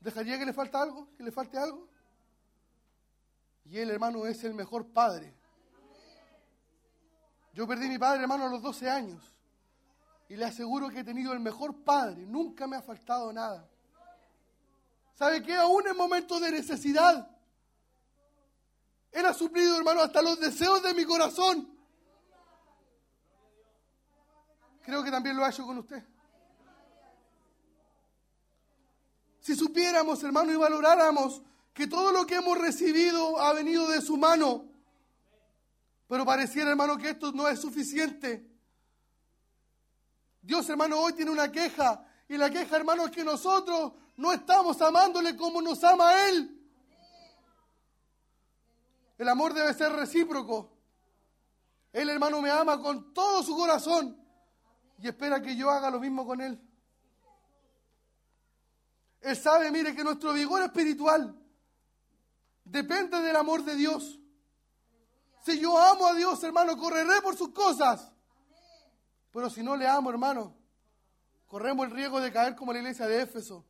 ¿Dejaría que le falta algo? ¿Que le falte algo? Y Él, hermano, es el mejor padre. Yo perdí a mi padre, hermano, a los 12 años. Y le aseguro que he tenido el mejor padre. Nunca me ha faltado nada. ¿Sabe qué? Aún en momentos de necesidad. Él ha suplido, hermano, hasta los deseos de mi corazón. Creo que también lo ha hecho con usted. Si supiéramos, hermano, y valoráramos que todo lo que hemos recibido ha venido de su mano, pero pareciera, hermano, que esto no es suficiente. Dios, hermano, hoy tiene una queja, y la queja, hermano, es que nosotros no estamos amándole como nos ama Él. El amor debe ser recíproco. Él, hermano, me ama con todo su corazón y espera que yo haga lo mismo con Él. Él sabe, mire, que nuestro vigor espiritual depende del amor de Dios. Si yo amo a Dios, hermano, correré por sus cosas. Pero si no le amo, hermano, corremos el riesgo de caer como la iglesia de Éfeso,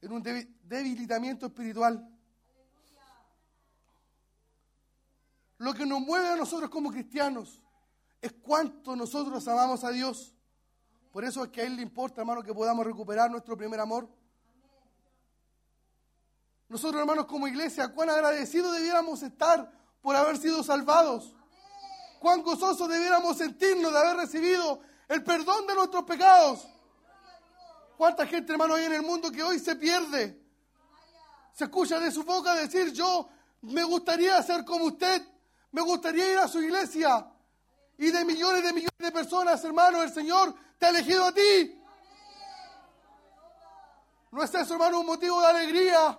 en un debi- debilitamiento espiritual. lo que nos mueve a nosotros como cristianos es cuánto nosotros amamos a Dios. Por eso es que a Él le importa, hermano, que podamos recuperar nuestro primer amor. Nosotros, hermanos, como iglesia, cuán agradecidos debiéramos estar por haber sido salvados. Cuán gozosos debiéramos sentirnos de haber recibido el perdón de nuestros pecados. ¿Cuánta gente, hermano, hay en el mundo que hoy se pierde? Se escucha de su boca decir, yo me gustaría ser como usted, me gustaría ir a su iglesia. Y de millones de millones de personas, hermano, el Señor te ha elegido a ti. ¿No es eso, hermano, un motivo de alegría?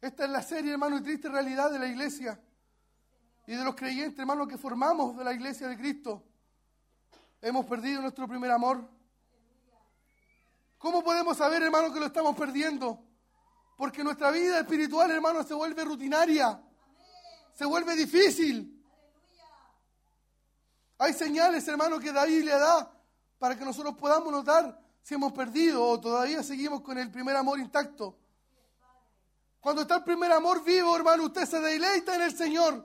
Esta es la serie, hermano, y triste realidad de la iglesia y de los creyentes, hermano, que formamos de la iglesia de Cristo. Hemos perdido nuestro primer amor. ¿Cómo podemos saber, hermano, que lo estamos perdiendo? Porque nuestra vida espiritual, hermano, se vuelve rutinaria, se vuelve difícil. Hay señales, hermano, que la Biblia da para que nosotros podamos notar si hemos perdido o todavía seguimos con el primer amor intacto. Cuando está el primer amor vivo, hermano, usted se deleita en el Señor.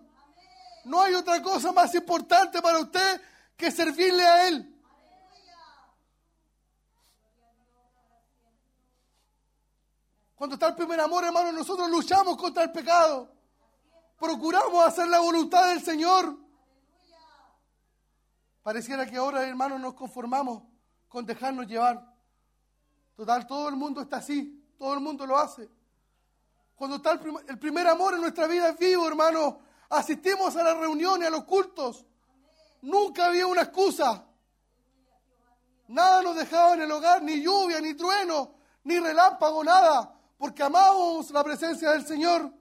No hay otra cosa más importante para usted que servirle a Él. Cuando está el primer amor, hermano, nosotros luchamos contra el pecado. Procuramos hacer la voluntad del Señor. Pareciera que ahora, hermano, nos conformamos con dejarnos llevar. Total, todo el mundo está así. Todo el mundo lo hace. Cuando está el, prim- el primer amor en nuestra vida es vivo, hermano, asistimos a las reuniones, a los cultos. Nunca había una excusa. Nada nos dejaba en el hogar, ni lluvia, ni trueno, ni relámpago, nada, porque amamos la presencia del Señor.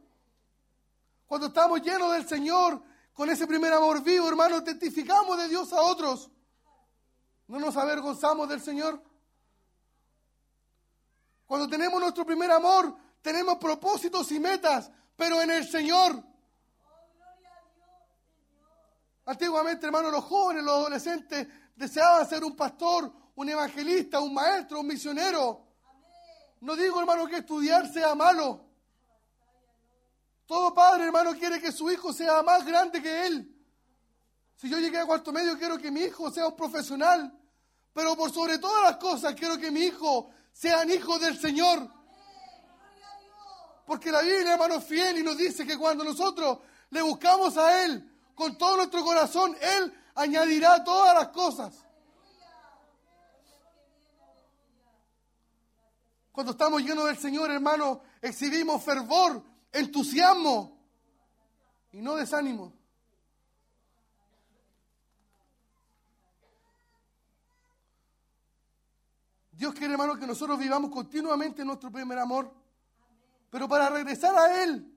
Cuando estamos llenos del Señor, con ese primer amor vivo, hermano, testificamos de Dios a otros. No nos avergonzamos del Señor. Cuando tenemos nuestro primer amor, tenemos propósitos y metas, pero en el Señor. Antiguamente, hermano, los jóvenes, los adolescentes deseaban ser un pastor, un evangelista, un maestro, un misionero. No digo, hermano, que estudiar sea malo. Todo padre, hermano, quiere que su hijo sea más grande que él. Si yo llegué a cuarto medio, quiero que mi hijo sea un profesional. Pero por sobre todas las cosas, quiero que mi hijo sean hijos del Señor. Porque la Biblia, hermano, es fiel y nos dice que cuando nosotros le buscamos a Él con todo nuestro corazón, Él añadirá todas las cosas. Cuando estamos llenos del Señor, hermano, exhibimos fervor, entusiasmo y no desánimo. Dios quiere, hermano, que nosotros vivamos continuamente nuestro primer amor. Pero para regresar a Él,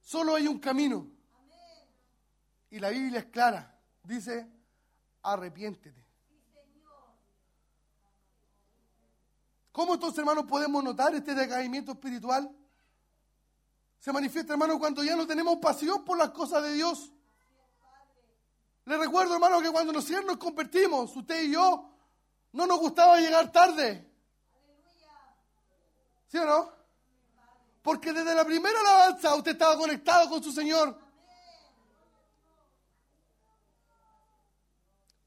solo hay un camino. Y la Biblia es clara. Dice, arrepiéntete. ¿Cómo entonces, hermano, podemos notar este decaimiento espiritual? Se manifiesta, hermano, cuando ya no tenemos pasión por las cosas de Dios. Les recuerdo, hermano, que cuando nosotros nos convertimos, usted y yo, no nos gustaba llegar tarde. ¿Sí o no? Porque desde la primera alabanza usted estaba conectado con su Señor.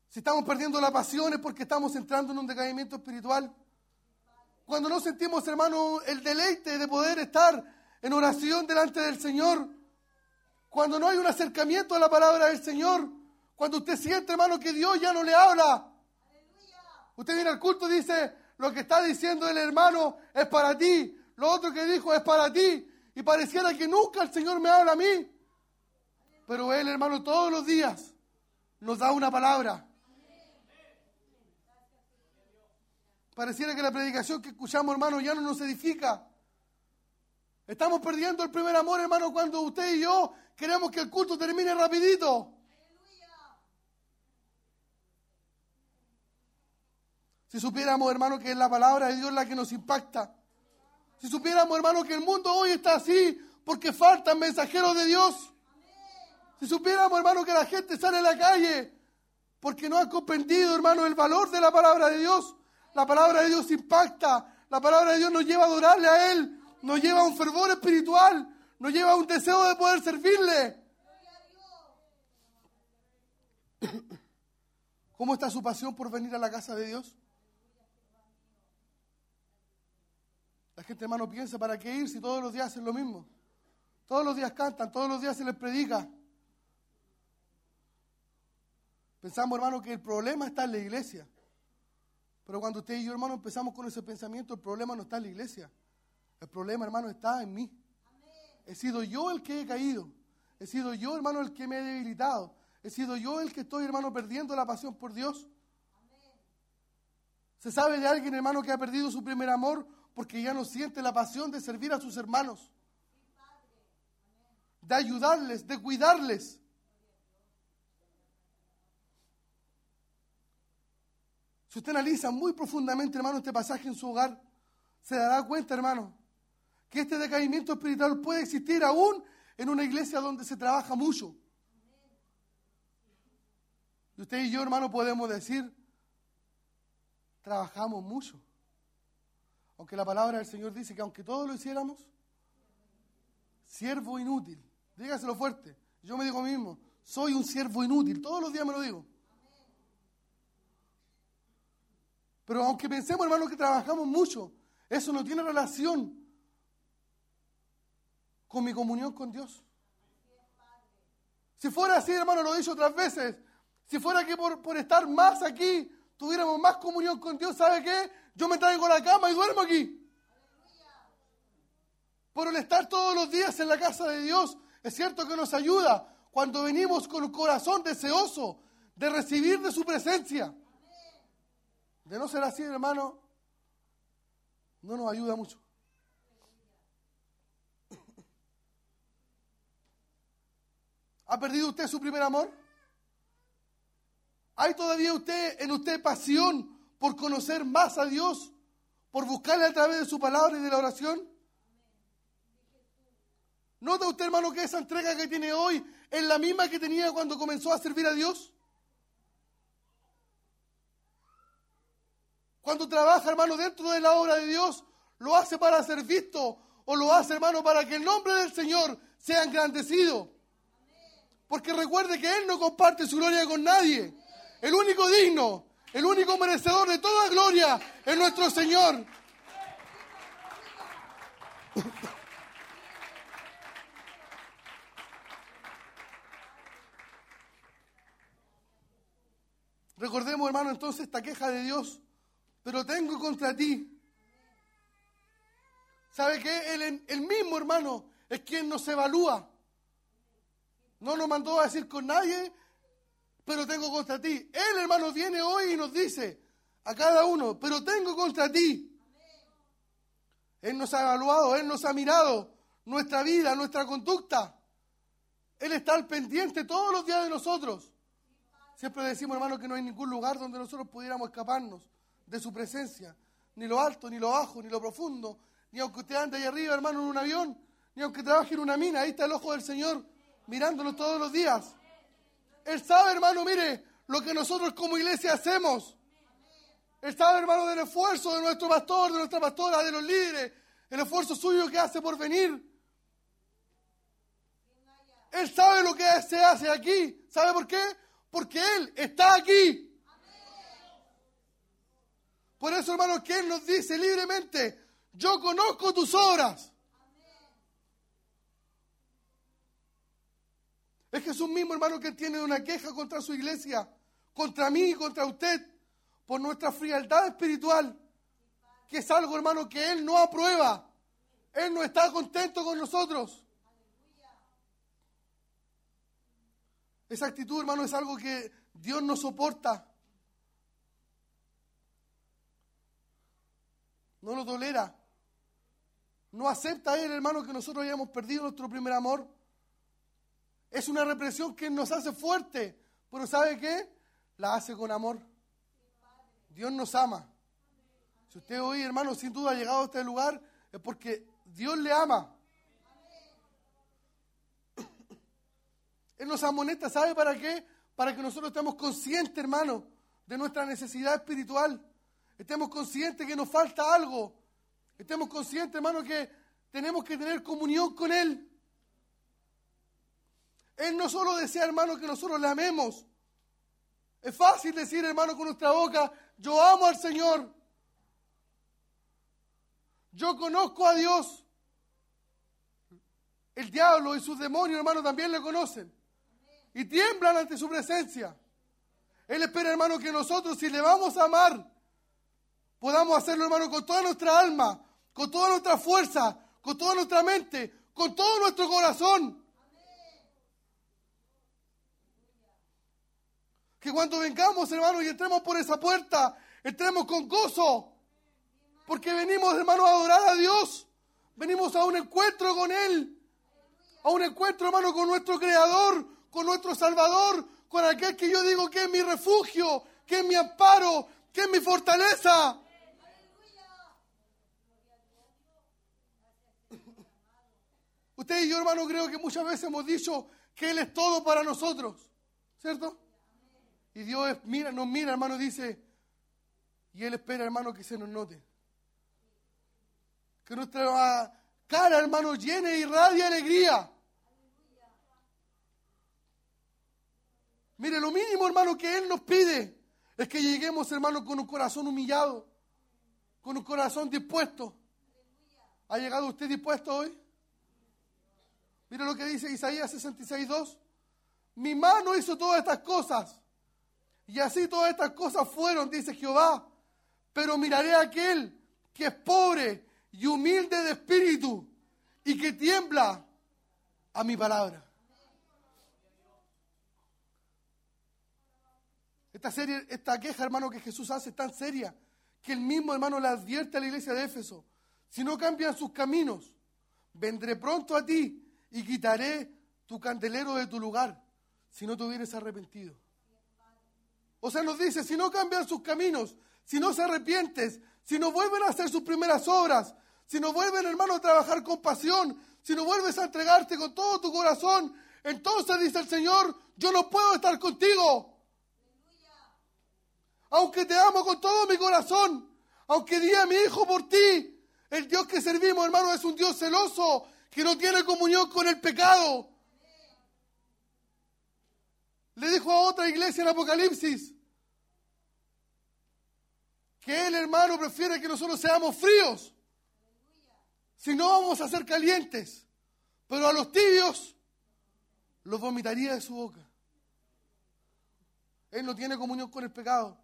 Si estamos perdiendo la pasión es porque estamos entrando en un decaimiento espiritual. Cuando no sentimos, hermano, el deleite de poder estar en oración delante del Señor. Cuando no hay un acercamiento a la palabra del Señor. Cuando usted siente, hermano, que Dios ya no le habla. Usted viene al culto y dice, lo que está diciendo el hermano es para ti. Lo otro que dijo es para ti. Y pareciera que nunca el Señor me habla a mí. Pero Él, hermano, todos los días nos da una palabra. Pareciera que la predicación que escuchamos, hermano, ya no nos edifica. Estamos perdiendo el primer amor, hermano, cuando usted y yo queremos que el culto termine rapidito. Si supiéramos, hermano, que es la palabra de Dios la que nos impacta. Si supiéramos, hermano, que el mundo hoy está así porque faltan mensajeros de Dios. Si supiéramos, hermano, que la gente sale a la calle porque no ha comprendido, hermano, el valor de la palabra de Dios. La palabra de Dios impacta. La palabra de Dios nos lleva a adorarle a Él. Nos lleva a un fervor espiritual. Nos lleva a un deseo de poder servirle. ¿Cómo está su pasión por venir a la casa de Dios? La gente, hermano, piensa, ¿para qué ir si todos los días hacen lo mismo? Todos los días cantan, todos los días se les predica. Pensamos, hermano, que el problema está en la iglesia. Pero cuando usted y yo, hermano, empezamos con ese pensamiento, el problema no está en la iglesia. El problema, hermano, está en mí. He sido yo el que he caído. He sido yo, hermano, el que me he debilitado. He sido yo el que estoy, hermano, perdiendo la pasión por Dios. ¿Se sabe de alguien, hermano, que ha perdido su primer amor porque ya no siente la pasión de servir a sus hermanos? De ayudarles, de cuidarles. Si usted analiza muy profundamente, hermano, este pasaje en su hogar, se dará cuenta, hermano, que este decaimiento espiritual puede existir aún en una iglesia donde se trabaja mucho. Y usted y yo, hermano, podemos decir, trabajamos mucho. Aunque la palabra del Señor dice que aunque todos lo hiciéramos, siervo inútil. Dígaselo fuerte. Yo me digo mismo, soy un siervo inútil. Todos los días me lo digo. Pero aunque pensemos, hermano, que trabajamos mucho, eso no tiene relación con mi comunión con Dios. Si fuera así, hermano, lo he dicho otras veces, si fuera que por, por estar más aquí tuviéramos más comunión con Dios, ¿sabe qué? Yo me traigo la cama y duermo aquí. Por el estar todos los días en la casa de Dios, es cierto que nos ayuda cuando venimos con corazón deseoso de recibir de su presencia. De no ser así, hermano, no nos ayuda mucho. ¿Ha perdido usted su primer amor? ¿Hay todavía usted en usted pasión por conocer más a Dios? ¿Por buscarle a través de su palabra y de la oración? ¿Nota usted, hermano, que esa entrega que tiene hoy es la misma que tenía cuando comenzó a servir a Dios? Cuando trabaja, hermano, dentro de la obra de Dios, lo hace para ser visto o lo hace, hermano, para que el nombre del Señor sea engrandecido. Porque recuerde que Él no comparte su gloria con nadie. El único digno, el único merecedor de toda gloria es nuestro Señor. Recordemos, hermano, entonces esta queja de Dios, pero tengo contra ti. ¿Sabe qué? El, el mismo, hermano, es quien nos evalúa. No nos mandó a decir con nadie, pero tengo contra ti. Él, hermano, viene hoy y nos dice a cada uno, pero tengo contra ti. Él nos ha evaluado, Él nos ha mirado nuestra vida, nuestra conducta. Él está al pendiente todos los días de nosotros. Siempre decimos, hermano, que no hay ningún lugar donde nosotros pudiéramos escaparnos de su presencia. Ni lo alto, ni lo bajo, ni lo profundo. Ni aunque usted ande ahí arriba, hermano, en un avión. Ni aunque trabaje en una mina. Ahí está el ojo del Señor mirándonos todos los días. Él sabe, hermano, mire, lo que nosotros como iglesia hacemos. Él sabe, hermano, del esfuerzo de nuestro pastor, de nuestra pastora, de los líderes. El esfuerzo suyo que hace por venir. Él sabe lo que se hace aquí. ¿Sabe por qué? Porque Él está aquí. Por eso, hermano, que Él nos dice libremente, yo conozco tus obras. Es Jesús mismo, hermano, que tiene una queja contra su iglesia, contra mí y contra usted, por nuestra frialdad espiritual, que es algo, hermano, que Él no aprueba. Él no está contento con nosotros. Esa actitud, hermano, es algo que Dios no soporta. No lo tolera. No acepta Él, hermano, que nosotros hayamos perdido nuestro primer amor. Es una represión que nos hace fuerte. Pero ¿sabe qué? La hace con amor. Dios nos ama. Si usted hoy, hermano, sin duda ha llegado a este lugar, es porque Dios le ama. Él nos amonesta, ¿sabe para qué? Para que nosotros estemos conscientes, hermano, de nuestra necesidad espiritual. estemos conscientes que nos falta algo, estemos conscientes, hermano, que tenemos que tener comunión con Él. Él no solo desea, hermano, que nosotros le amemos. Es fácil decir, hermano, con nuestra boca, yo amo al Señor. Yo conozco a Dios. El diablo y sus demonios, hermano, también le conocen. Y tiemblan ante su presencia. Él espera, hermano, que nosotros, si le vamos a amar, podamos hacerlo, hermano, con toda nuestra alma, con toda nuestra fuerza, con toda nuestra mente, con todo nuestro corazón. Que cuando vengamos, hermano, y entremos por esa puerta, entremos con gozo. Porque venimos, hermano, a adorar a Dios. Venimos a un encuentro con Él. A un encuentro, hermano, con nuestro Creador, con nuestro Salvador, con aquel que yo digo que es mi refugio, que es mi amparo, que es mi fortaleza. Usted y yo, hermano, creo que muchas veces hemos dicho que Él es todo para nosotros, ¿cierto? Y Dios mira, nos mira, hermano, dice, y Él espera, hermano, que se nos note. Que nuestra cara, hermano, llene y irradie alegría. Mire, lo mínimo, hermano, que Él nos pide es que lleguemos, hermano, con un corazón humillado, con un corazón dispuesto. ¿Ha llegado usted dispuesto hoy? Mire lo que dice Isaías 66.2. Mi mano hizo todas estas cosas. Y así todas estas cosas fueron, dice Jehová. Pero miraré a aquel que es pobre y humilde de espíritu y que tiembla a mi palabra. Esta serie, esta queja, hermano, que Jesús hace es tan seria que el mismo hermano le advierte a la iglesia de Éfeso. Si no cambian sus caminos, vendré pronto a ti y quitaré tu candelero de tu lugar si no te hubieres arrepentido. O sea, nos dice, si no cambian sus caminos, si no se arrepientes, si no vuelven a hacer sus primeras obras, si no vuelven, hermano, a trabajar con pasión, si no vuelves a entregarte con todo tu corazón, entonces dice el Señor, yo no puedo estar contigo. Aunque te amo con todo mi corazón, aunque di a mi hijo por ti, el Dios que servimos, hermano, es un Dios celoso que no tiene comunión con el pecado. Le dijo a otra iglesia en Apocalipsis que él, hermano, prefiere que nosotros seamos fríos. Si no, vamos a ser calientes. Pero a los tibios los vomitaría de su boca. Él no tiene comunión con el pecado.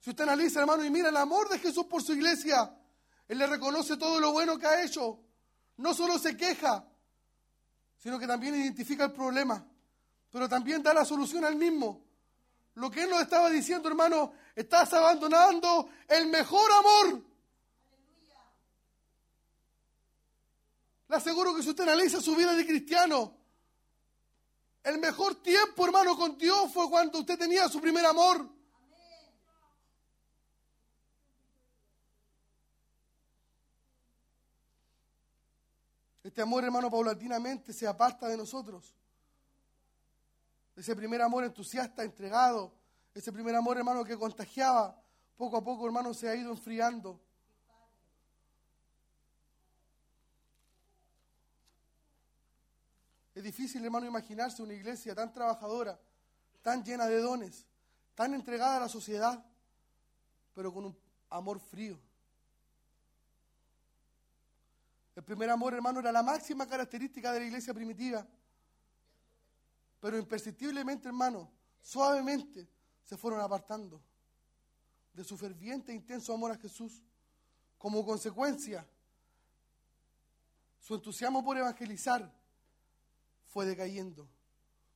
Si usted analiza, hermano, y mira el amor de Jesús por su iglesia, Él le reconoce todo lo bueno que ha hecho. No solo se queja, sino que también identifica el problema, pero también da la solución al mismo. Lo que Él nos estaba diciendo, hermano, estás abandonando el mejor amor. Le aseguro que si usted analiza su vida de cristiano, el mejor tiempo, hermano, con Dios fue cuando usted tenía su primer amor. Este amor, hermano, paulatinamente se aparta de nosotros. Ese primer amor entusiasta, entregado, ese primer amor, hermano, que contagiaba, poco a poco, hermano, se ha ido enfriando. Es difícil, hermano, imaginarse una iglesia tan trabajadora, tan llena de dones, tan entregada a la sociedad, pero con un amor frío. El primer amor, hermano, era la máxima característica de la iglesia primitiva. Pero imperceptiblemente, hermano, suavemente se fueron apartando de su ferviente e intenso amor a Jesús. Como consecuencia, su entusiasmo por evangelizar fue decayendo.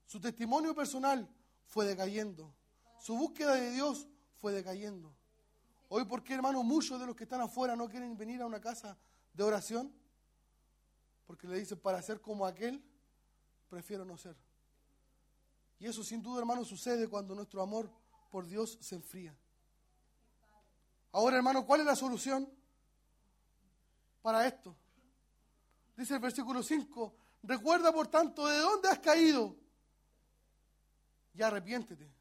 Su testimonio personal fue decayendo. Su búsqueda de Dios fue decayendo. Hoy, ¿por qué, hermano, muchos de los que están afuera no quieren venir a una casa de oración? Porque le dicen, para ser como aquel, prefiero no ser. Y eso sin duda, hermano, sucede cuando nuestro amor por Dios se enfría. Ahora, hermano, ¿cuál es la solución para esto? Dice el versículo 5, recuerda por tanto de dónde has caído y arrepiéntete.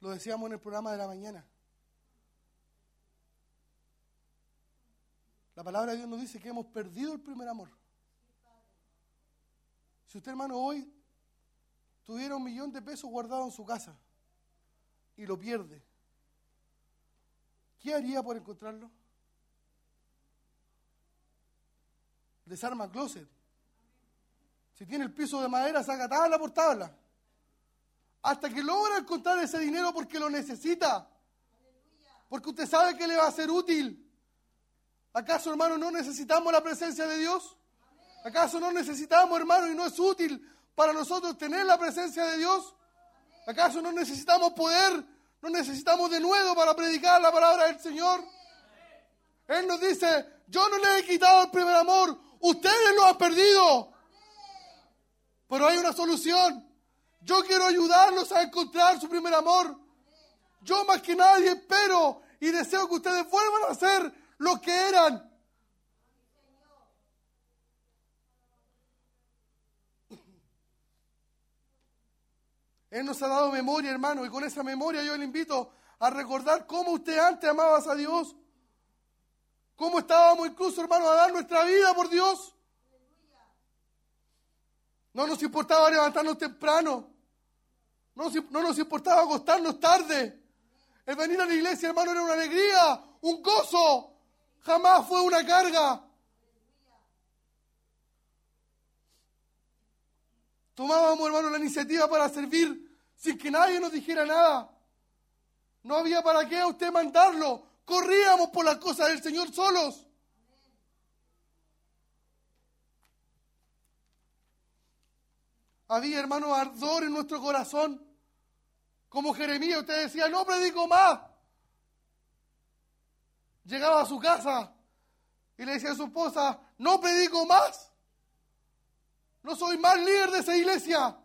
Lo decíamos en el programa de la mañana. La palabra de Dios nos dice que hemos perdido el primer amor. Si usted, hermano, hoy tuviera un millón de pesos guardado en su casa y lo pierde, ¿qué haría por encontrarlo? Desarma el closet. Si tiene el piso de madera, saca tabla por tabla. Hasta que logra encontrar ese dinero porque lo necesita. Porque usted sabe que le va a ser útil. ¿Acaso, hermano, no necesitamos la presencia de Dios? ¿Acaso no necesitamos, hermano, y no es útil para nosotros tener la presencia de Dios? ¿Acaso no necesitamos poder? ¿No necesitamos de nuevo para predicar la palabra del Señor? Él nos dice, yo no le he quitado el primer amor, ustedes lo han perdido. Pero hay una solución. Yo quiero ayudarlos a encontrar su primer amor. Yo más que nadie espero y deseo que ustedes vuelvan a ser lo que eran. Él nos ha dado memoria, hermano, y con esa memoria yo le invito a recordar cómo usted antes amaba a Dios. Cómo estábamos incluso, hermano, a dar nuestra vida por Dios. No nos importaba levantarnos temprano. No nos, no nos importaba acostarnos tarde. El venir a la iglesia, hermano, era una alegría, un gozo. Jamás fue una carga. Tomábamos, hermano, la iniciativa para servir sin que nadie nos dijera nada. No había para qué a usted mandarlo. Corríamos por las cosas del Señor solos. Había, hermano, ardor en nuestro corazón. Como Jeremías, usted decía, no predico más. Llegaba a su casa y le decía a su esposa, no predico más. No soy más líder de esa iglesia.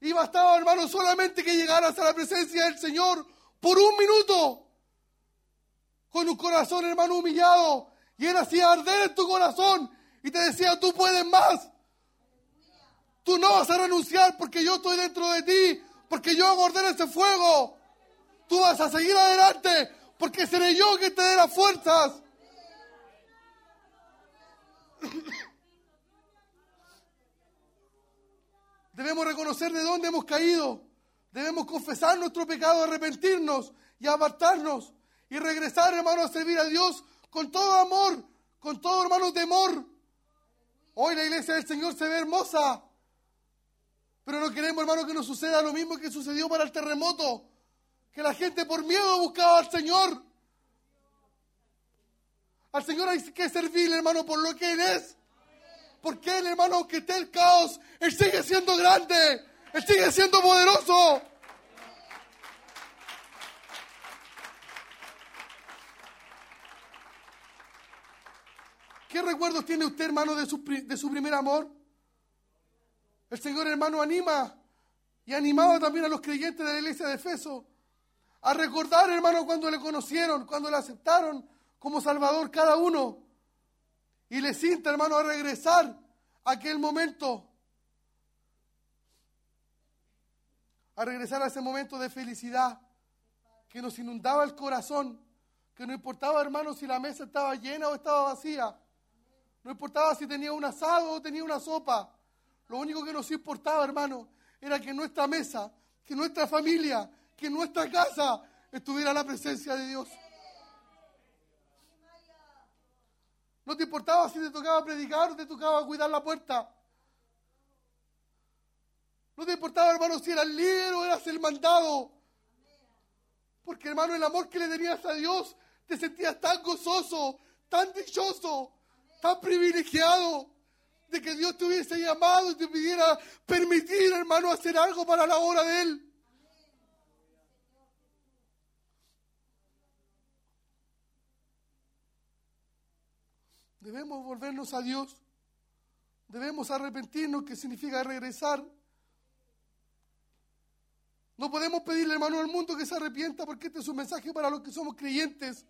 Y bastaba, hermano, solamente que llegaras a la presencia del Señor por un minuto. Con un corazón, hermano, humillado. Y Él hacía arder en tu corazón. Y te decía, tú puedes más. Tú no vas a renunciar porque yo estoy dentro de ti. Porque yo hago ese fuego. Tú vas a seguir adelante. Porque seré yo que te dé las fuerzas. Debemos reconocer de dónde hemos caído. Debemos confesar nuestro pecado, arrepentirnos y apartarnos y regresar, hermano, a servir a Dios con todo amor, con todo, hermano, temor. Hoy la iglesia del Señor se ve hermosa, pero no queremos, hermano, que nos suceda lo mismo que sucedió para el terremoto, que la gente por miedo buscaba al Señor. Al Señor hay que servirle, hermano, por lo que Él es. Porque Él, hermano, aunque esté el caos, Él sigue siendo grande. Él sigue siendo poderoso. ¿Qué recuerdos tiene usted, hermano, de su, de su primer amor? El Señor, hermano, anima y animaba también a los creyentes de la iglesia de Efeso a recordar, hermano, cuando le conocieron, cuando le aceptaron como Salvador cada uno. Y les insta, hermano, a regresar a aquel momento, a regresar a ese momento de felicidad que nos inundaba el corazón, que no importaba, hermano, si la mesa estaba llena o estaba vacía. No importaba si tenía un asado o tenía una sopa. Lo único que nos importaba, hermano, era que nuestra mesa, que nuestra familia, que nuestra casa estuviera la presencia de Dios. No te importaba si te tocaba predicar o te tocaba cuidar la puerta. No te importaba, hermano, si eras líder o eras el mandado. Porque, hermano, el amor que le tenías a Dios, te sentías tan gozoso, tan dichoso, tan privilegiado de que Dios te hubiese llamado y te pidiera permitir, hermano, hacer algo para la obra de Él. Debemos volvernos a Dios. Debemos arrepentirnos, que significa regresar. No podemos pedirle, hermano, al mundo que se arrepienta porque este es un mensaje para los que somos creyentes.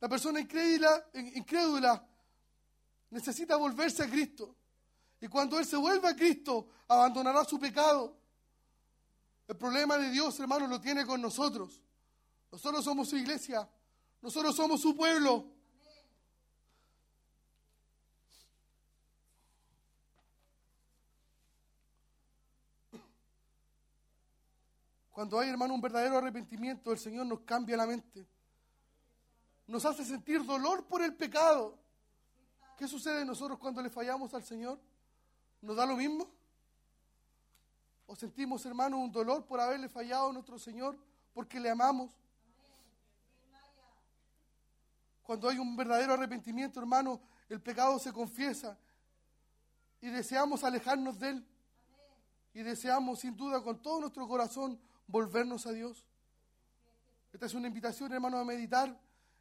La persona incrédula, incrédula necesita volverse a Cristo. Y cuando Él se vuelve a Cristo, abandonará su pecado. El problema de Dios, hermano, lo tiene con nosotros. Nosotros somos su iglesia. Nosotros somos su pueblo. Cuando hay, hermano, un verdadero arrepentimiento, el Señor nos cambia la mente. Nos hace sentir dolor por el pecado. ¿Qué sucede nosotros cuando le fallamos al Señor? ¿Nos da lo mismo? ¿O sentimos, hermano, un dolor por haberle fallado a nuestro Señor porque le amamos? Cuando hay un verdadero arrepentimiento, hermano, el pecado se confiesa y deseamos alejarnos de él. Y deseamos, sin duda, con todo nuestro corazón, volvernos a Dios. Esta es una invitación, hermano, a meditar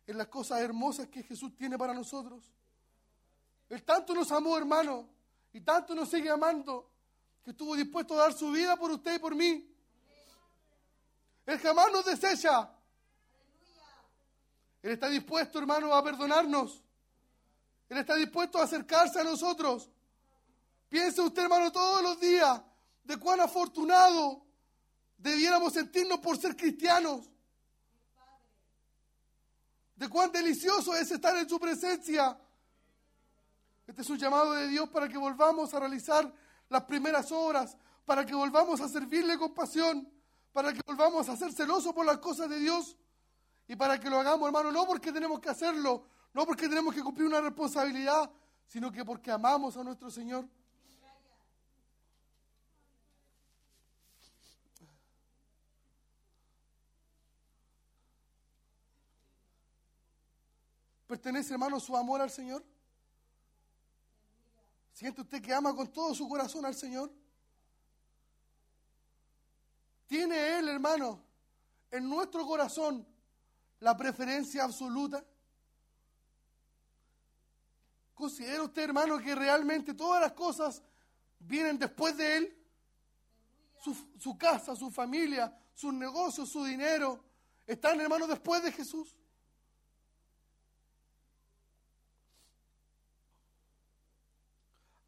en las cosas hermosas que Jesús tiene para nosotros. Él tanto nos amó, hermano, y tanto nos sigue amando, que estuvo dispuesto a dar su vida por usted y por mí. Él jamás nos desecha. Él está dispuesto, hermano, a perdonarnos. Él está dispuesto a acercarse a nosotros. Piense usted, hermano, todos los días de cuán afortunado debiéramos sentirnos por ser cristianos. De cuán delicioso es estar en su presencia. Este es un llamado de Dios para que volvamos a realizar las primeras obras, para que volvamos a servirle con pasión, para que volvamos a ser celosos por las cosas de Dios y para que lo hagamos, hermano, no porque tenemos que hacerlo, no porque tenemos que cumplir una responsabilidad, sino que porque amamos a nuestro Señor. ¿Pertenece, hermano, su amor al Señor? ¿Siente usted que ama con todo su corazón al Señor? ¿Tiene Él, hermano, en nuestro corazón la preferencia absoluta? ¿Considera usted, hermano, que realmente todas las cosas vienen después de Él? Su, casa, su familia, sus negocios, su dinero, están, hermano, después de Jesús.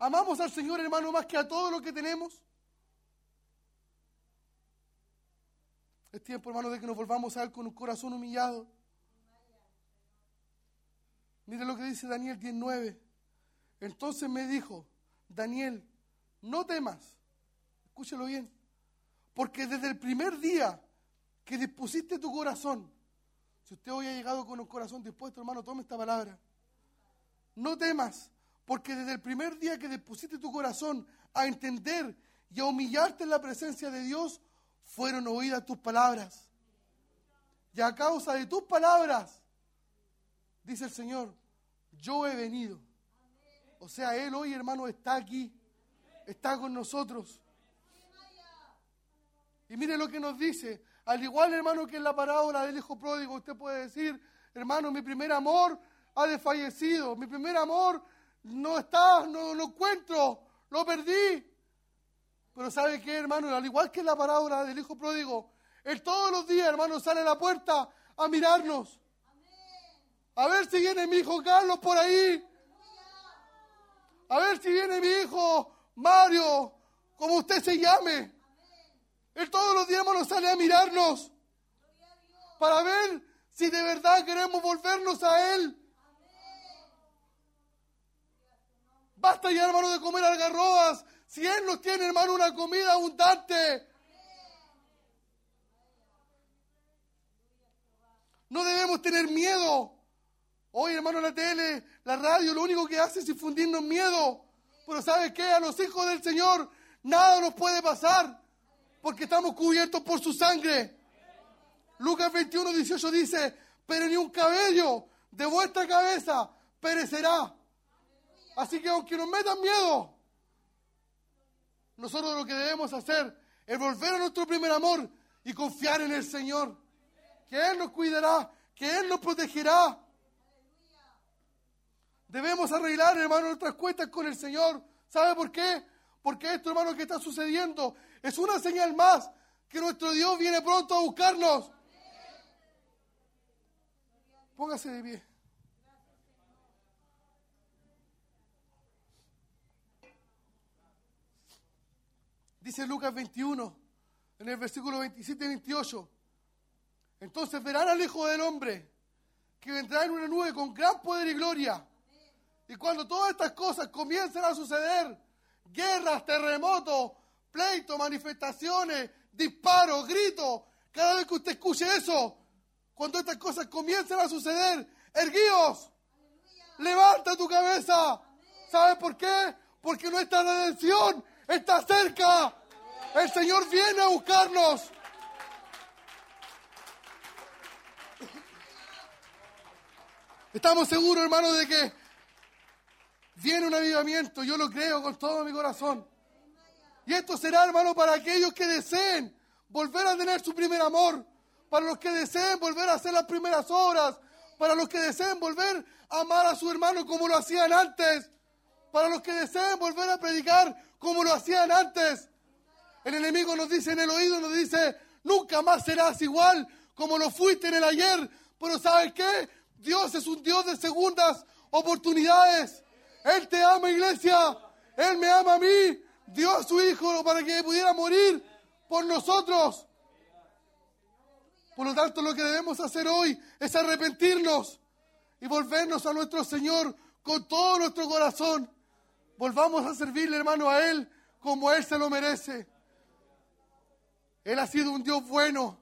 ¿Amamos al Señor, hermano, más que a todo lo que tenemos? Es tiempo, hermano, de que nos volvamos a Él con un corazón humillado. Mire lo que dice Daniel 19. Entonces me dijo, Daniel, no temas, escúchelo bien, porque desde el primer día que dispusiste tu corazón, si usted hoy ha llegado con un corazón dispuesto, hermano, tome esta palabra. No temas, porque desde el primer día que dispusiste tu corazón a entender y a humillarte en la presencia de Dios, fueron oídas tus palabras. Y a causa de tus palabras, dice el Señor, yo he venido. O sea, Él hoy, hermano, está aquí, está con nosotros. Y mire lo que nos dice. Al igual, hermano, que en la parábola del hijo pródigo, usted puede decir, hermano, mi primer amor ha desfallecido, mi primer amor no está, no lo encuentro, lo perdí. Pero ¿sabe qué, hermano? Al igual que la parábola del hijo pródigo, él todos los días, hermano, sale a la puerta a mirarnos. A ver si viene mi hijo Carlos por ahí. A ver si viene mi hijo Mario, como usted se llame. Él todos los días, hermano, sale a mirarnos. Para ver si de verdad queremos volvernos a Él. Basta ya, hermano, de comer algarrobas. Si Él nos tiene, hermano, una comida abundante. No debemos tener miedo. Hoy, hermano, la tele, la radio, lo único que hace es infundirnos miedo. Pero ¿sabe qué? A los hijos del Señor nada nos puede pasar porque estamos cubiertos por su sangre. Lucas 21, 18 dice, pero ni un cabello de vuestra cabeza perecerá. Así que aunque nos metan miedo, nosotros lo que debemos hacer es volver a nuestro primer amor y confiar en el Señor. Que Él nos cuidará, que Él nos protegerá. Debemos arreglar, hermano, nuestras cuentas con el Señor. ¿Sabe por qué? Porque esto, hermano, que está sucediendo es una señal más que nuestro Dios viene pronto a buscarnos. Póngase de pie. Dice Lucas 21, en el versículo 27 y 28. Entonces verán al Hijo del Hombre que vendrá en una nube con gran poder y gloria. Y cuando todas estas cosas comiencen a suceder, guerras, terremotos, pleitos, manifestaciones, disparos, gritos, cada vez que usted escuche eso, cuando estas cosas comiencen a suceder, erguíos, levanta tu cabeza. ¿Sabes por qué? Porque nuestra redención está cerca. El Señor viene a buscarnos. Estamos seguros, hermanos, de que viene un avivamiento. Yo lo creo con todo mi corazón. Y esto será, hermano, para aquellos que deseen volver a tener su primer amor. Para los que deseen volver a hacer las primeras obras. Para los que deseen volver a amar a su hermano como lo hacían antes. Para los que deseen volver a predicar como lo hacían antes. El enemigo nos dice en el oído, nos dice, nunca más serás igual como lo fuiste en el ayer. Pero ¿sabes qué? Dios es un Dios de segundas oportunidades. Él te ama, iglesia. Él me ama a mí. Dio a su Hijo para que pudiera morir por nosotros. Por lo tanto, lo que debemos hacer hoy es arrepentirnos y volvernos a nuestro Señor con todo nuestro corazón. Volvamos a servirle, hermano, a Él como Él se lo merece. Él ha sido un Dios bueno.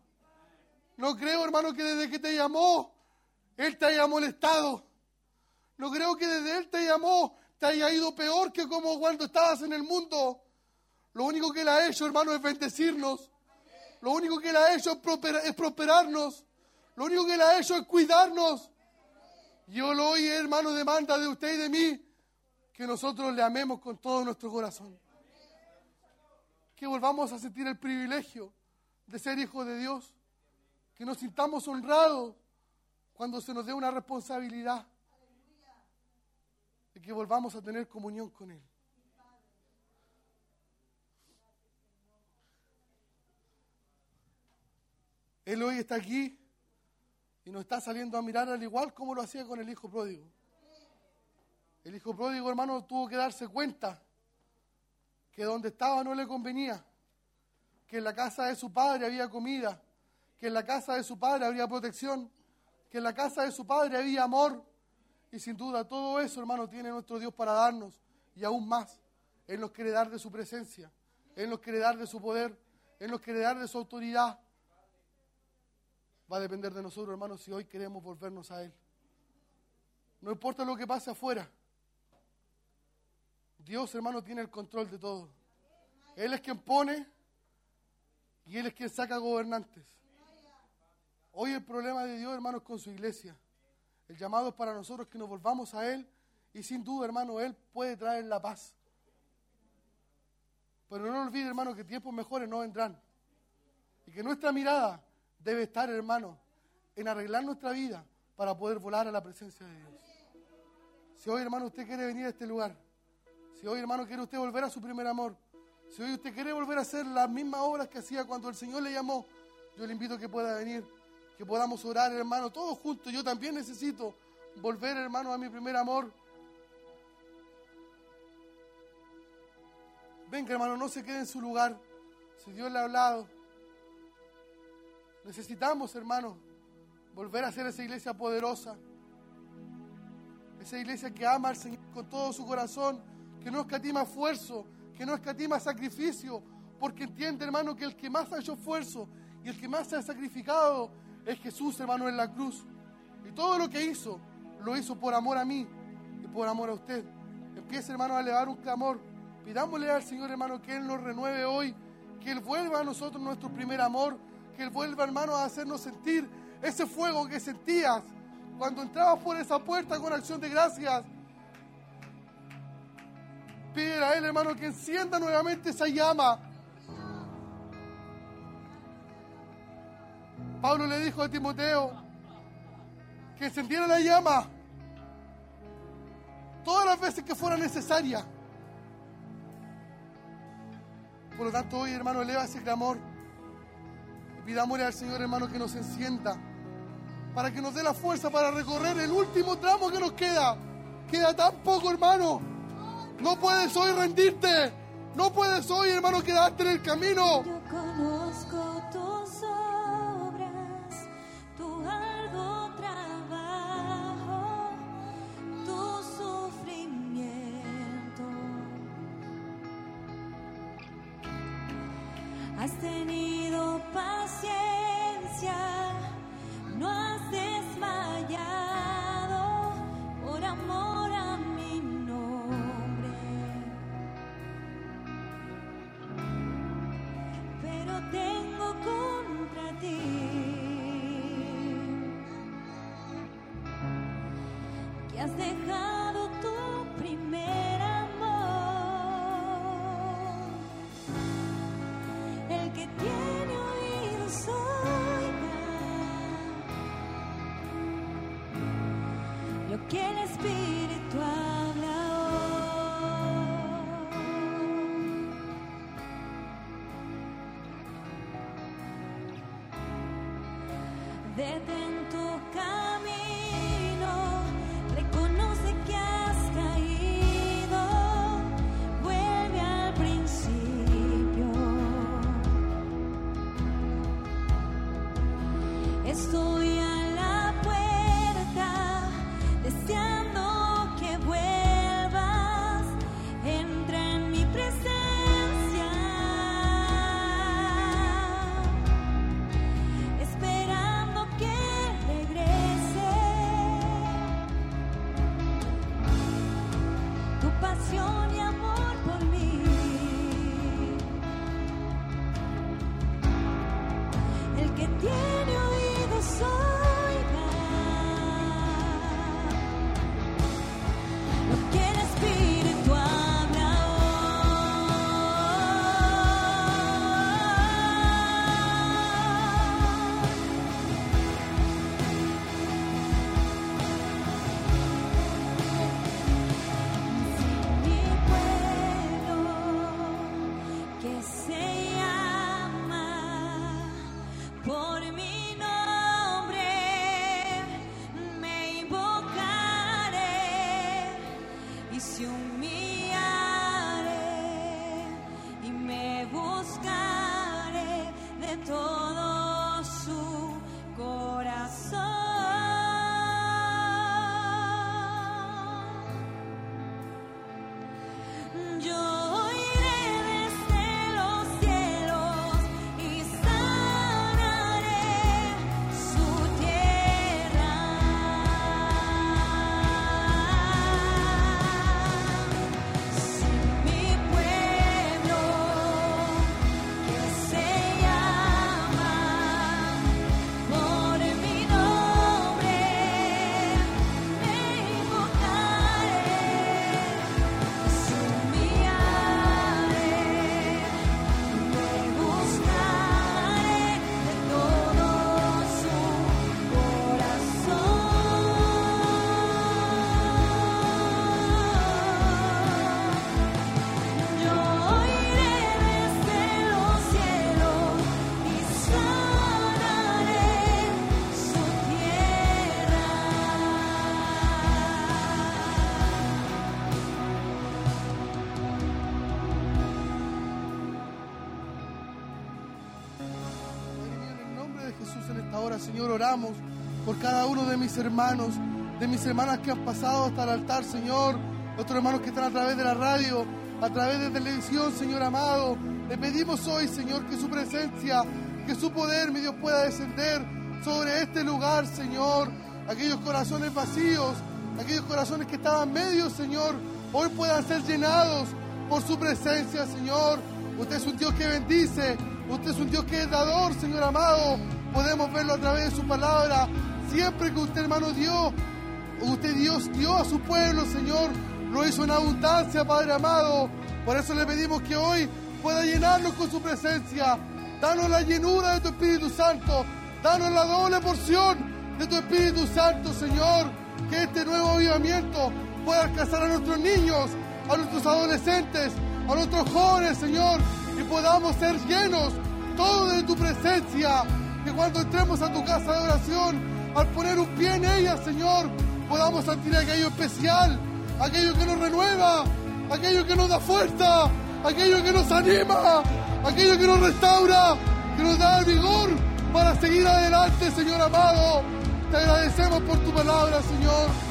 No creo, hermano, que desde que te llamó, Él te haya molestado. No creo que desde Él te llamó, te haya ido peor que como cuando estabas en el mundo. Lo único que Él ha hecho, hermano, es bendecirnos. Lo único que Él ha hecho es, prosper- es prosperarnos. Lo único que Él ha hecho es cuidarnos. Y hoy, hoy, hermano, demanda de usted y de mí que nosotros le amemos con todo nuestro corazón. Que volvamos a sentir el privilegio de ser hijos de Dios. Que nos sintamos honrados cuando se nos dé una responsabilidad. Y que volvamos a tener comunión con Él. Él hoy está aquí y nos está saliendo a mirar al igual como lo hacía con el hijo pródigo. El hijo pródigo, hermano, tuvo que darse cuenta que donde estaba no le convenía, que en la casa de su padre había comida, que en la casa de su padre habría protección, que en la casa de su padre había amor. Y sin duda todo eso, hermano, tiene nuestro Dios para darnos y aún más. Él nos quiere dar de su presencia, Él nos quiere dar de su poder, Él nos quiere dar de su autoridad. Va a depender de nosotros, hermanos, si hoy queremos volvernos a Él. No importa lo que pase afuera. Dios, hermano, tiene el control de todo. Él es quien pone y Él es quien saca gobernantes. Hoy el problema de Dios, hermanos, con su iglesia. El llamado es para nosotros que nos volvamos a Él y sin duda, hermano, Él puede traer la paz. Pero no olvide, hermano, que tiempos mejores no vendrán. Y que nuestra mirada debe estar, hermano, en arreglar nuestra vida para poder volar a la presencia de Dios. Si hoy, hermano, usted quiere venir a este lugar, si hoy, hermano, quiere usted volver a su primer amor, si hoy usted quiere volver a hacer las mismas obras que hacía cuando el Señor le llamó, yo le invito a que pueda venir, que podamos orar, hermano, todos juntos. Yo también necesito volver, hermano, a mi primer amor. Venga, hermano, no se quede en su lugar. Si Dios le ha hablado, necesitamos, hermano, volver a ser esa iglesia poderosa. Esa iglesia que ama al Señor con todo su corazón, que no escatima esfuerzo, que no escatima sacrificio, porque entiende, hermano, que el que más ha hecho esfuerzo y el que más se ha sacrificado es Jesús, hermano, en la cruz. Y todo lo que hizo, lo hizo por amor a mí y por amor a usted. Empiece, hermano, a elevar un clamor. Pidámosle al Señor, hermano, que Él nos renueve hoy, que Él vuelva a nosotros nuestro primer amor, que Él vuelva, hermano, a hacernos sentir ese fuego que sentías cuando entrabas por esa puerta con acción de gracias. Pide a Él, hermano, que encienda nuevamente esa llama. Pablo le dijo a Timoteo que encendiera la llama todas las veces que fuera necesaria. Por lo tanto, hoy, hermano, eleva ese clamor. Pidámosle al Señor, hermano, que nos encienda. Para que nos dé la fuerza para recorrer el último tramo que nos queda. Queda tan poco, hermano. No puedes hoy rendirte. No puedes hoy, hermano, quedarte en el camino. Oramos por cada uno de mis hermanos, de mis hermanas que han pasado hasta el altar, Señor, otros hermanos que están a través de la radio, a través de televisión, Señor amado. Le pedimos hoy, Señor, que su presencia, que su poder, mi Dios, pueda descender sobre este lugar, Señor. Aquellos corazones vacíos, aquellos corazones que estaban medios, Señor, hoy puedan ser llenados por su presencia, Señor. Usted es un Dios que bendice, usted es un Dios que es dador, Señor amado. Podemos verlo a través de su palabra. Siempre que usted, hermano, dio, usted Dios dio a su pueblo, Señor, lo hizo en abundancia, Padre amado. Por eso le pedimos que hoy pueda llenarnos con su presencia. Danos la llenura de tu Espíritu Santo. Danos la doble porción de tu Espíritu Santo, Señor. Que este nuevo avivamiento pueda alcanzar a nuestros niños, a nuestros adolescentes, a nuestros jóvenes, Señor. Y podamos ser llenos todos de tu presencia. Que cuando entremos a tu casa de oración, al poner un pie en ella, Señor, podamos sentir aquello especial, aquello que nos renueva, aquello que nos da fuerza, aquello que nos anima, aquello que nos restaura, que nos da el vigor para seguir adelante, Señor amado. Te agradecemos por tu palabra, Señor.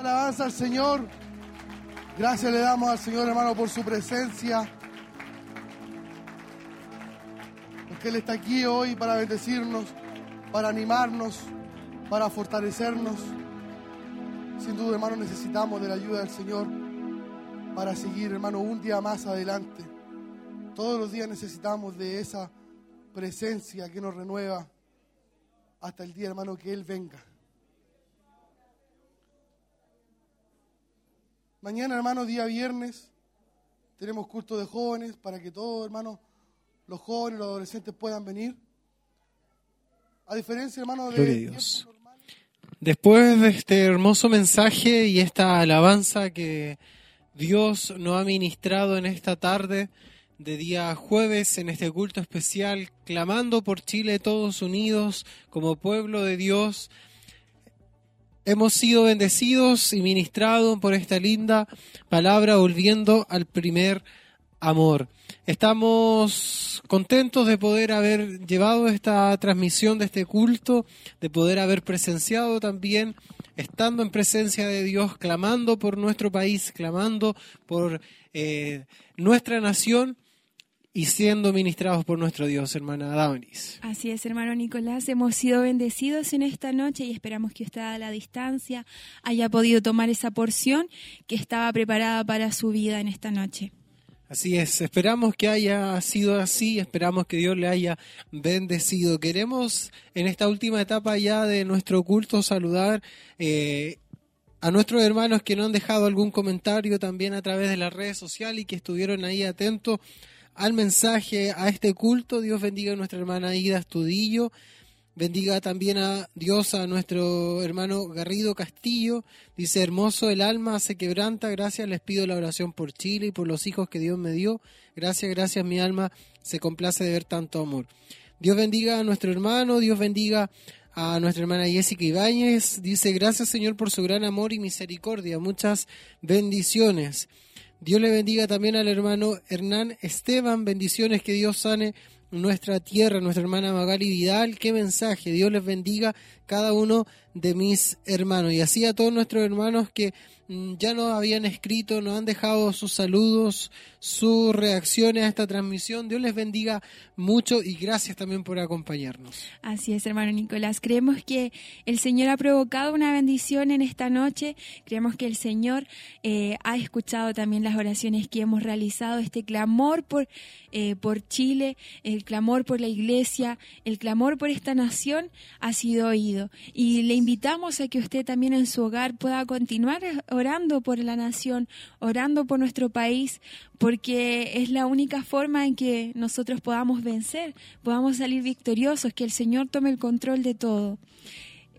Alabanza al Señor. Gracias le damos al Señor, hermano, por su presencia. Porque Él está aquí hoy para bendecirnos, para animarnos, para fortalecernos. Sin duda, hermano, necesitamos de la ayuda del Señor para seguir, hermano, un día más adelante. Todos los días necesitamos de esa presencia que nos renueva hasta el día, hermano, que Él venga. Mañana, hermano, día viernes, tenemos culto de jóvenes para que todos, hermano, los jóvenes, los adolescentes puedan venir. A diferencia, hermano, de... Gloria a Dios. Después de este hermoso mensaje y esta alabanza que Dios nos ha ministrado en esta tarde de día jueves en este culto especial, clamando por Chile todos unidos como pueblo de Dios, hemos sido bendecidos y ministrados por esta linda palabra volviendo al primer amor. Estamos contentos de poder haber llevado esta transmisión de este culto, de poder haber presenciado también, estando en presencia de Dios, clamando por nuestro país, clamando por eh, nuestra nación y siendo ministrados por nuestro Dios, hermana Damaris. Así es, hermano Nicolás, hemos sido bendecidos en esta noche y esperamos que usted a la distancia haya podido tomar esa porción que estaba preparada para su vida en esta noche. Así es, esperamos que haya sido así, esperamos que Dios le haya bendecido. Queremos en esta última etapa ya de nuestro culto saludar eh, a nuestros hermanos que no han dejado algún comentario también a través de las redes sociales y que estuvieron ahí atentos al mensaje, a este culto. Dios bendiga a nuestra hermana Ida Estudillo. Bendiga también a Dios a nuestro hermano Garrido Castillo. Dice, hermoso el alma se quebranta. Gracias, les pido la oración por Chile y por los hijos que Dios me dio. Gracias, gracias, mi alma se complace de ver tanto amor. Dios bendiga a nuestro hermano, Dios bendiga a nuestra hermana Jessica Ibáñez. Dice, gracias Señor por su gran amor y misericordia. Muchas bendiciones. Dios le bendiga también al hermano Hernán Esteban. Bendiciones, que Dios sane nuestra tierra, nuestra hermana Magali Vidal. Qué mensaje. Dios les bendiga cada uno de mis hermanos. Y así a todos nuestros hermanos que ya nos habían escrito, nos han dejado sus saludos, sus reacciones a esta transmisión. Dios les bendiga mucho y gracias también por acompañarnos. Así es, hermano Nicolás. Creemos que el Señor ha provocado una bendición en esta noche. Creemos que el Señor eh, ha escuchado también las oraciones que hemos realizado, este clamor por, eh, por Chile, el clamor por la iglesia, el clamor por esta nación ha sido oído. Y le invitamos a que usted también en su hogar pueda continuar por la nación, orando por nuestro país, porque es la única forma en que nosotros podamos vencer, podamos salir victoriosos, que el Señor tome el control de todo.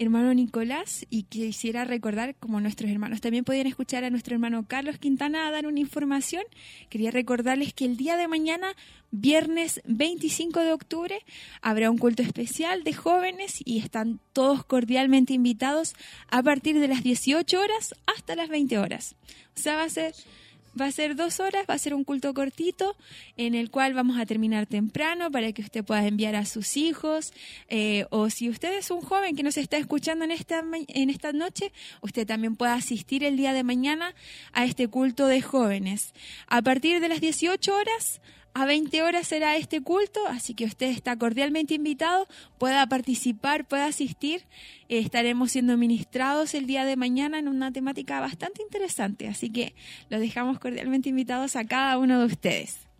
Hermano Nicolás, y quisiera recordar, como nuestros hermanos también podían escuchar a nuestro hermano Carlos Quintana dar una información, quería recordarles que el día de mañana, viernes 25 de octubre, habrá un culto especial de jóvenes y están todos cordialmente invitados a partir de las 18 horas hasta las 20 horas. O sea, va a ser Va a ser dos horas, va a ser un culto cortito en el cual vamos a terminar temprano para que usted pueda enviar a sus hijos eh, o si usted es un joven que nos está escuchando en esta, en esta noche, usted también puede asistir el día de mañana a este culto de jóvenes. A partir de las 18 horas a 20 horas será este culto, así que usted está cordialmente invitado, pueda participar, pueda asistir. Eh, estaremos siendo ministrados el día de mañana en una temática bastante interesante, así que los dejamos cordialmente invitados a cada uno de ustedes.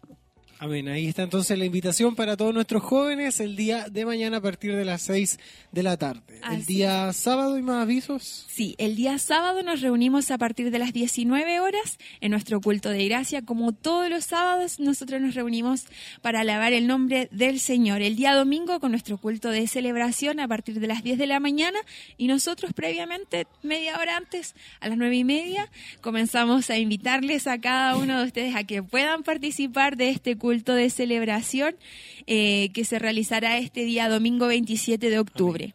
Amén. Ahí está entonces la invitación para todos nuestros jóvenes el día de mañana a partir de las 6 de la tarde. el día sábado y más avisos. Sí, el día sábado nos reunimos a partir de las 19 horas en nuestro culto de gracia. Como todos los sábados, nosotros nos reunimos para alabar el nombre del Señor. El día domingo con nuestro culto de celebración a partir de las 10 de la mañana y nosotros previamente, media hora antes, a las 9 y media, comenzamos a invitarles a cada uno de ustedes a que puedan participar de este culto de celebración eh, que se realizará este día domingo 27 de octubre.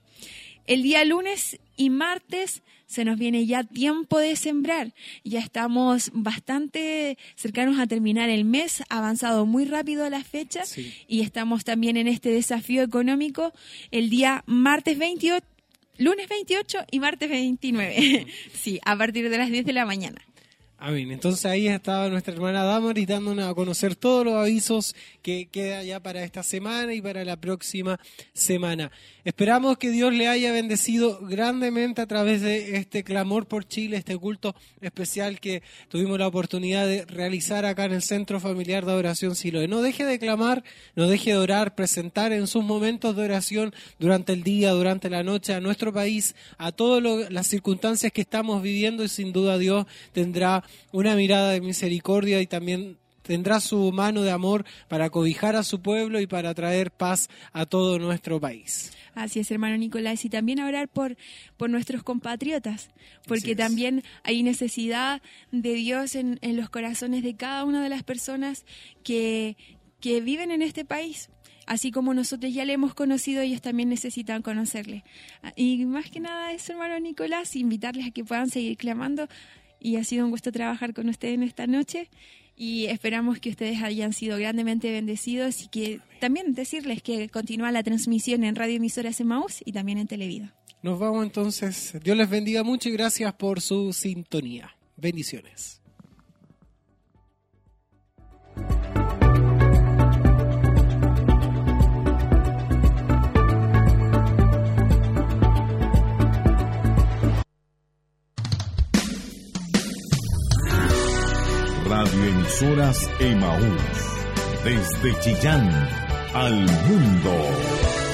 El día lunes y martes se nos viene ya tiempo de sembrar. Ya estamos bastante cercanos a terminar el mes, ha avanzado muy rápido la fecha Sí. y estamos también en este desafío económico el día martes 28, lunes 28 y martes 29. sí, a partir de las 10 de la mañana. Amén. Entonces ahí estaba nuestra hermana Damaris dándonos a conocer todos los avisos que queda ya para esta semana y para la próxima semana. Esperamos que Dios le haya bendecido grandemente a través de este clamor por Chile, este culto especial que tuvimos la oportunidad de realizar acá en el Centro Familiar de Adoración Siloé. No deje de clamar, no deje de orar, presentar en sus momentos de oración durante el día, durante la noche a nuestro país, a todas las circunstancias que estamos viviendo y sin duda Dios tendrá una mirada de misericordia y también tendrá su mano de amor para cobijar a su pueblo y para traer paz a todo nuestro país. Así es, hermano Nicolás, y también a orar por, por nuestros compatriotas, porque también hay necesidad de Dios en, en los corazones de cada una de las personas que, que viven en este país. Así como nosotros ya le hemos conocido, ellos también necesitan conocerle. Ah, Y más que nada eso, hermano Nicolás, invitarles a que puedan seguir clamando. Y ha sido un gusto trabajar con ustedes en esta noche. Y esperamos que ustedes hayan sido grandemente bendecidos y que también decirles que continúa la transmisión en Radio Emisoras Emaús y también en Televida. Nos vamos entonces. Dios les bendiga mucho y gracias por su sintonía. Bendiciones. Radioemisoras Emaús. Desde Chillán al mundo.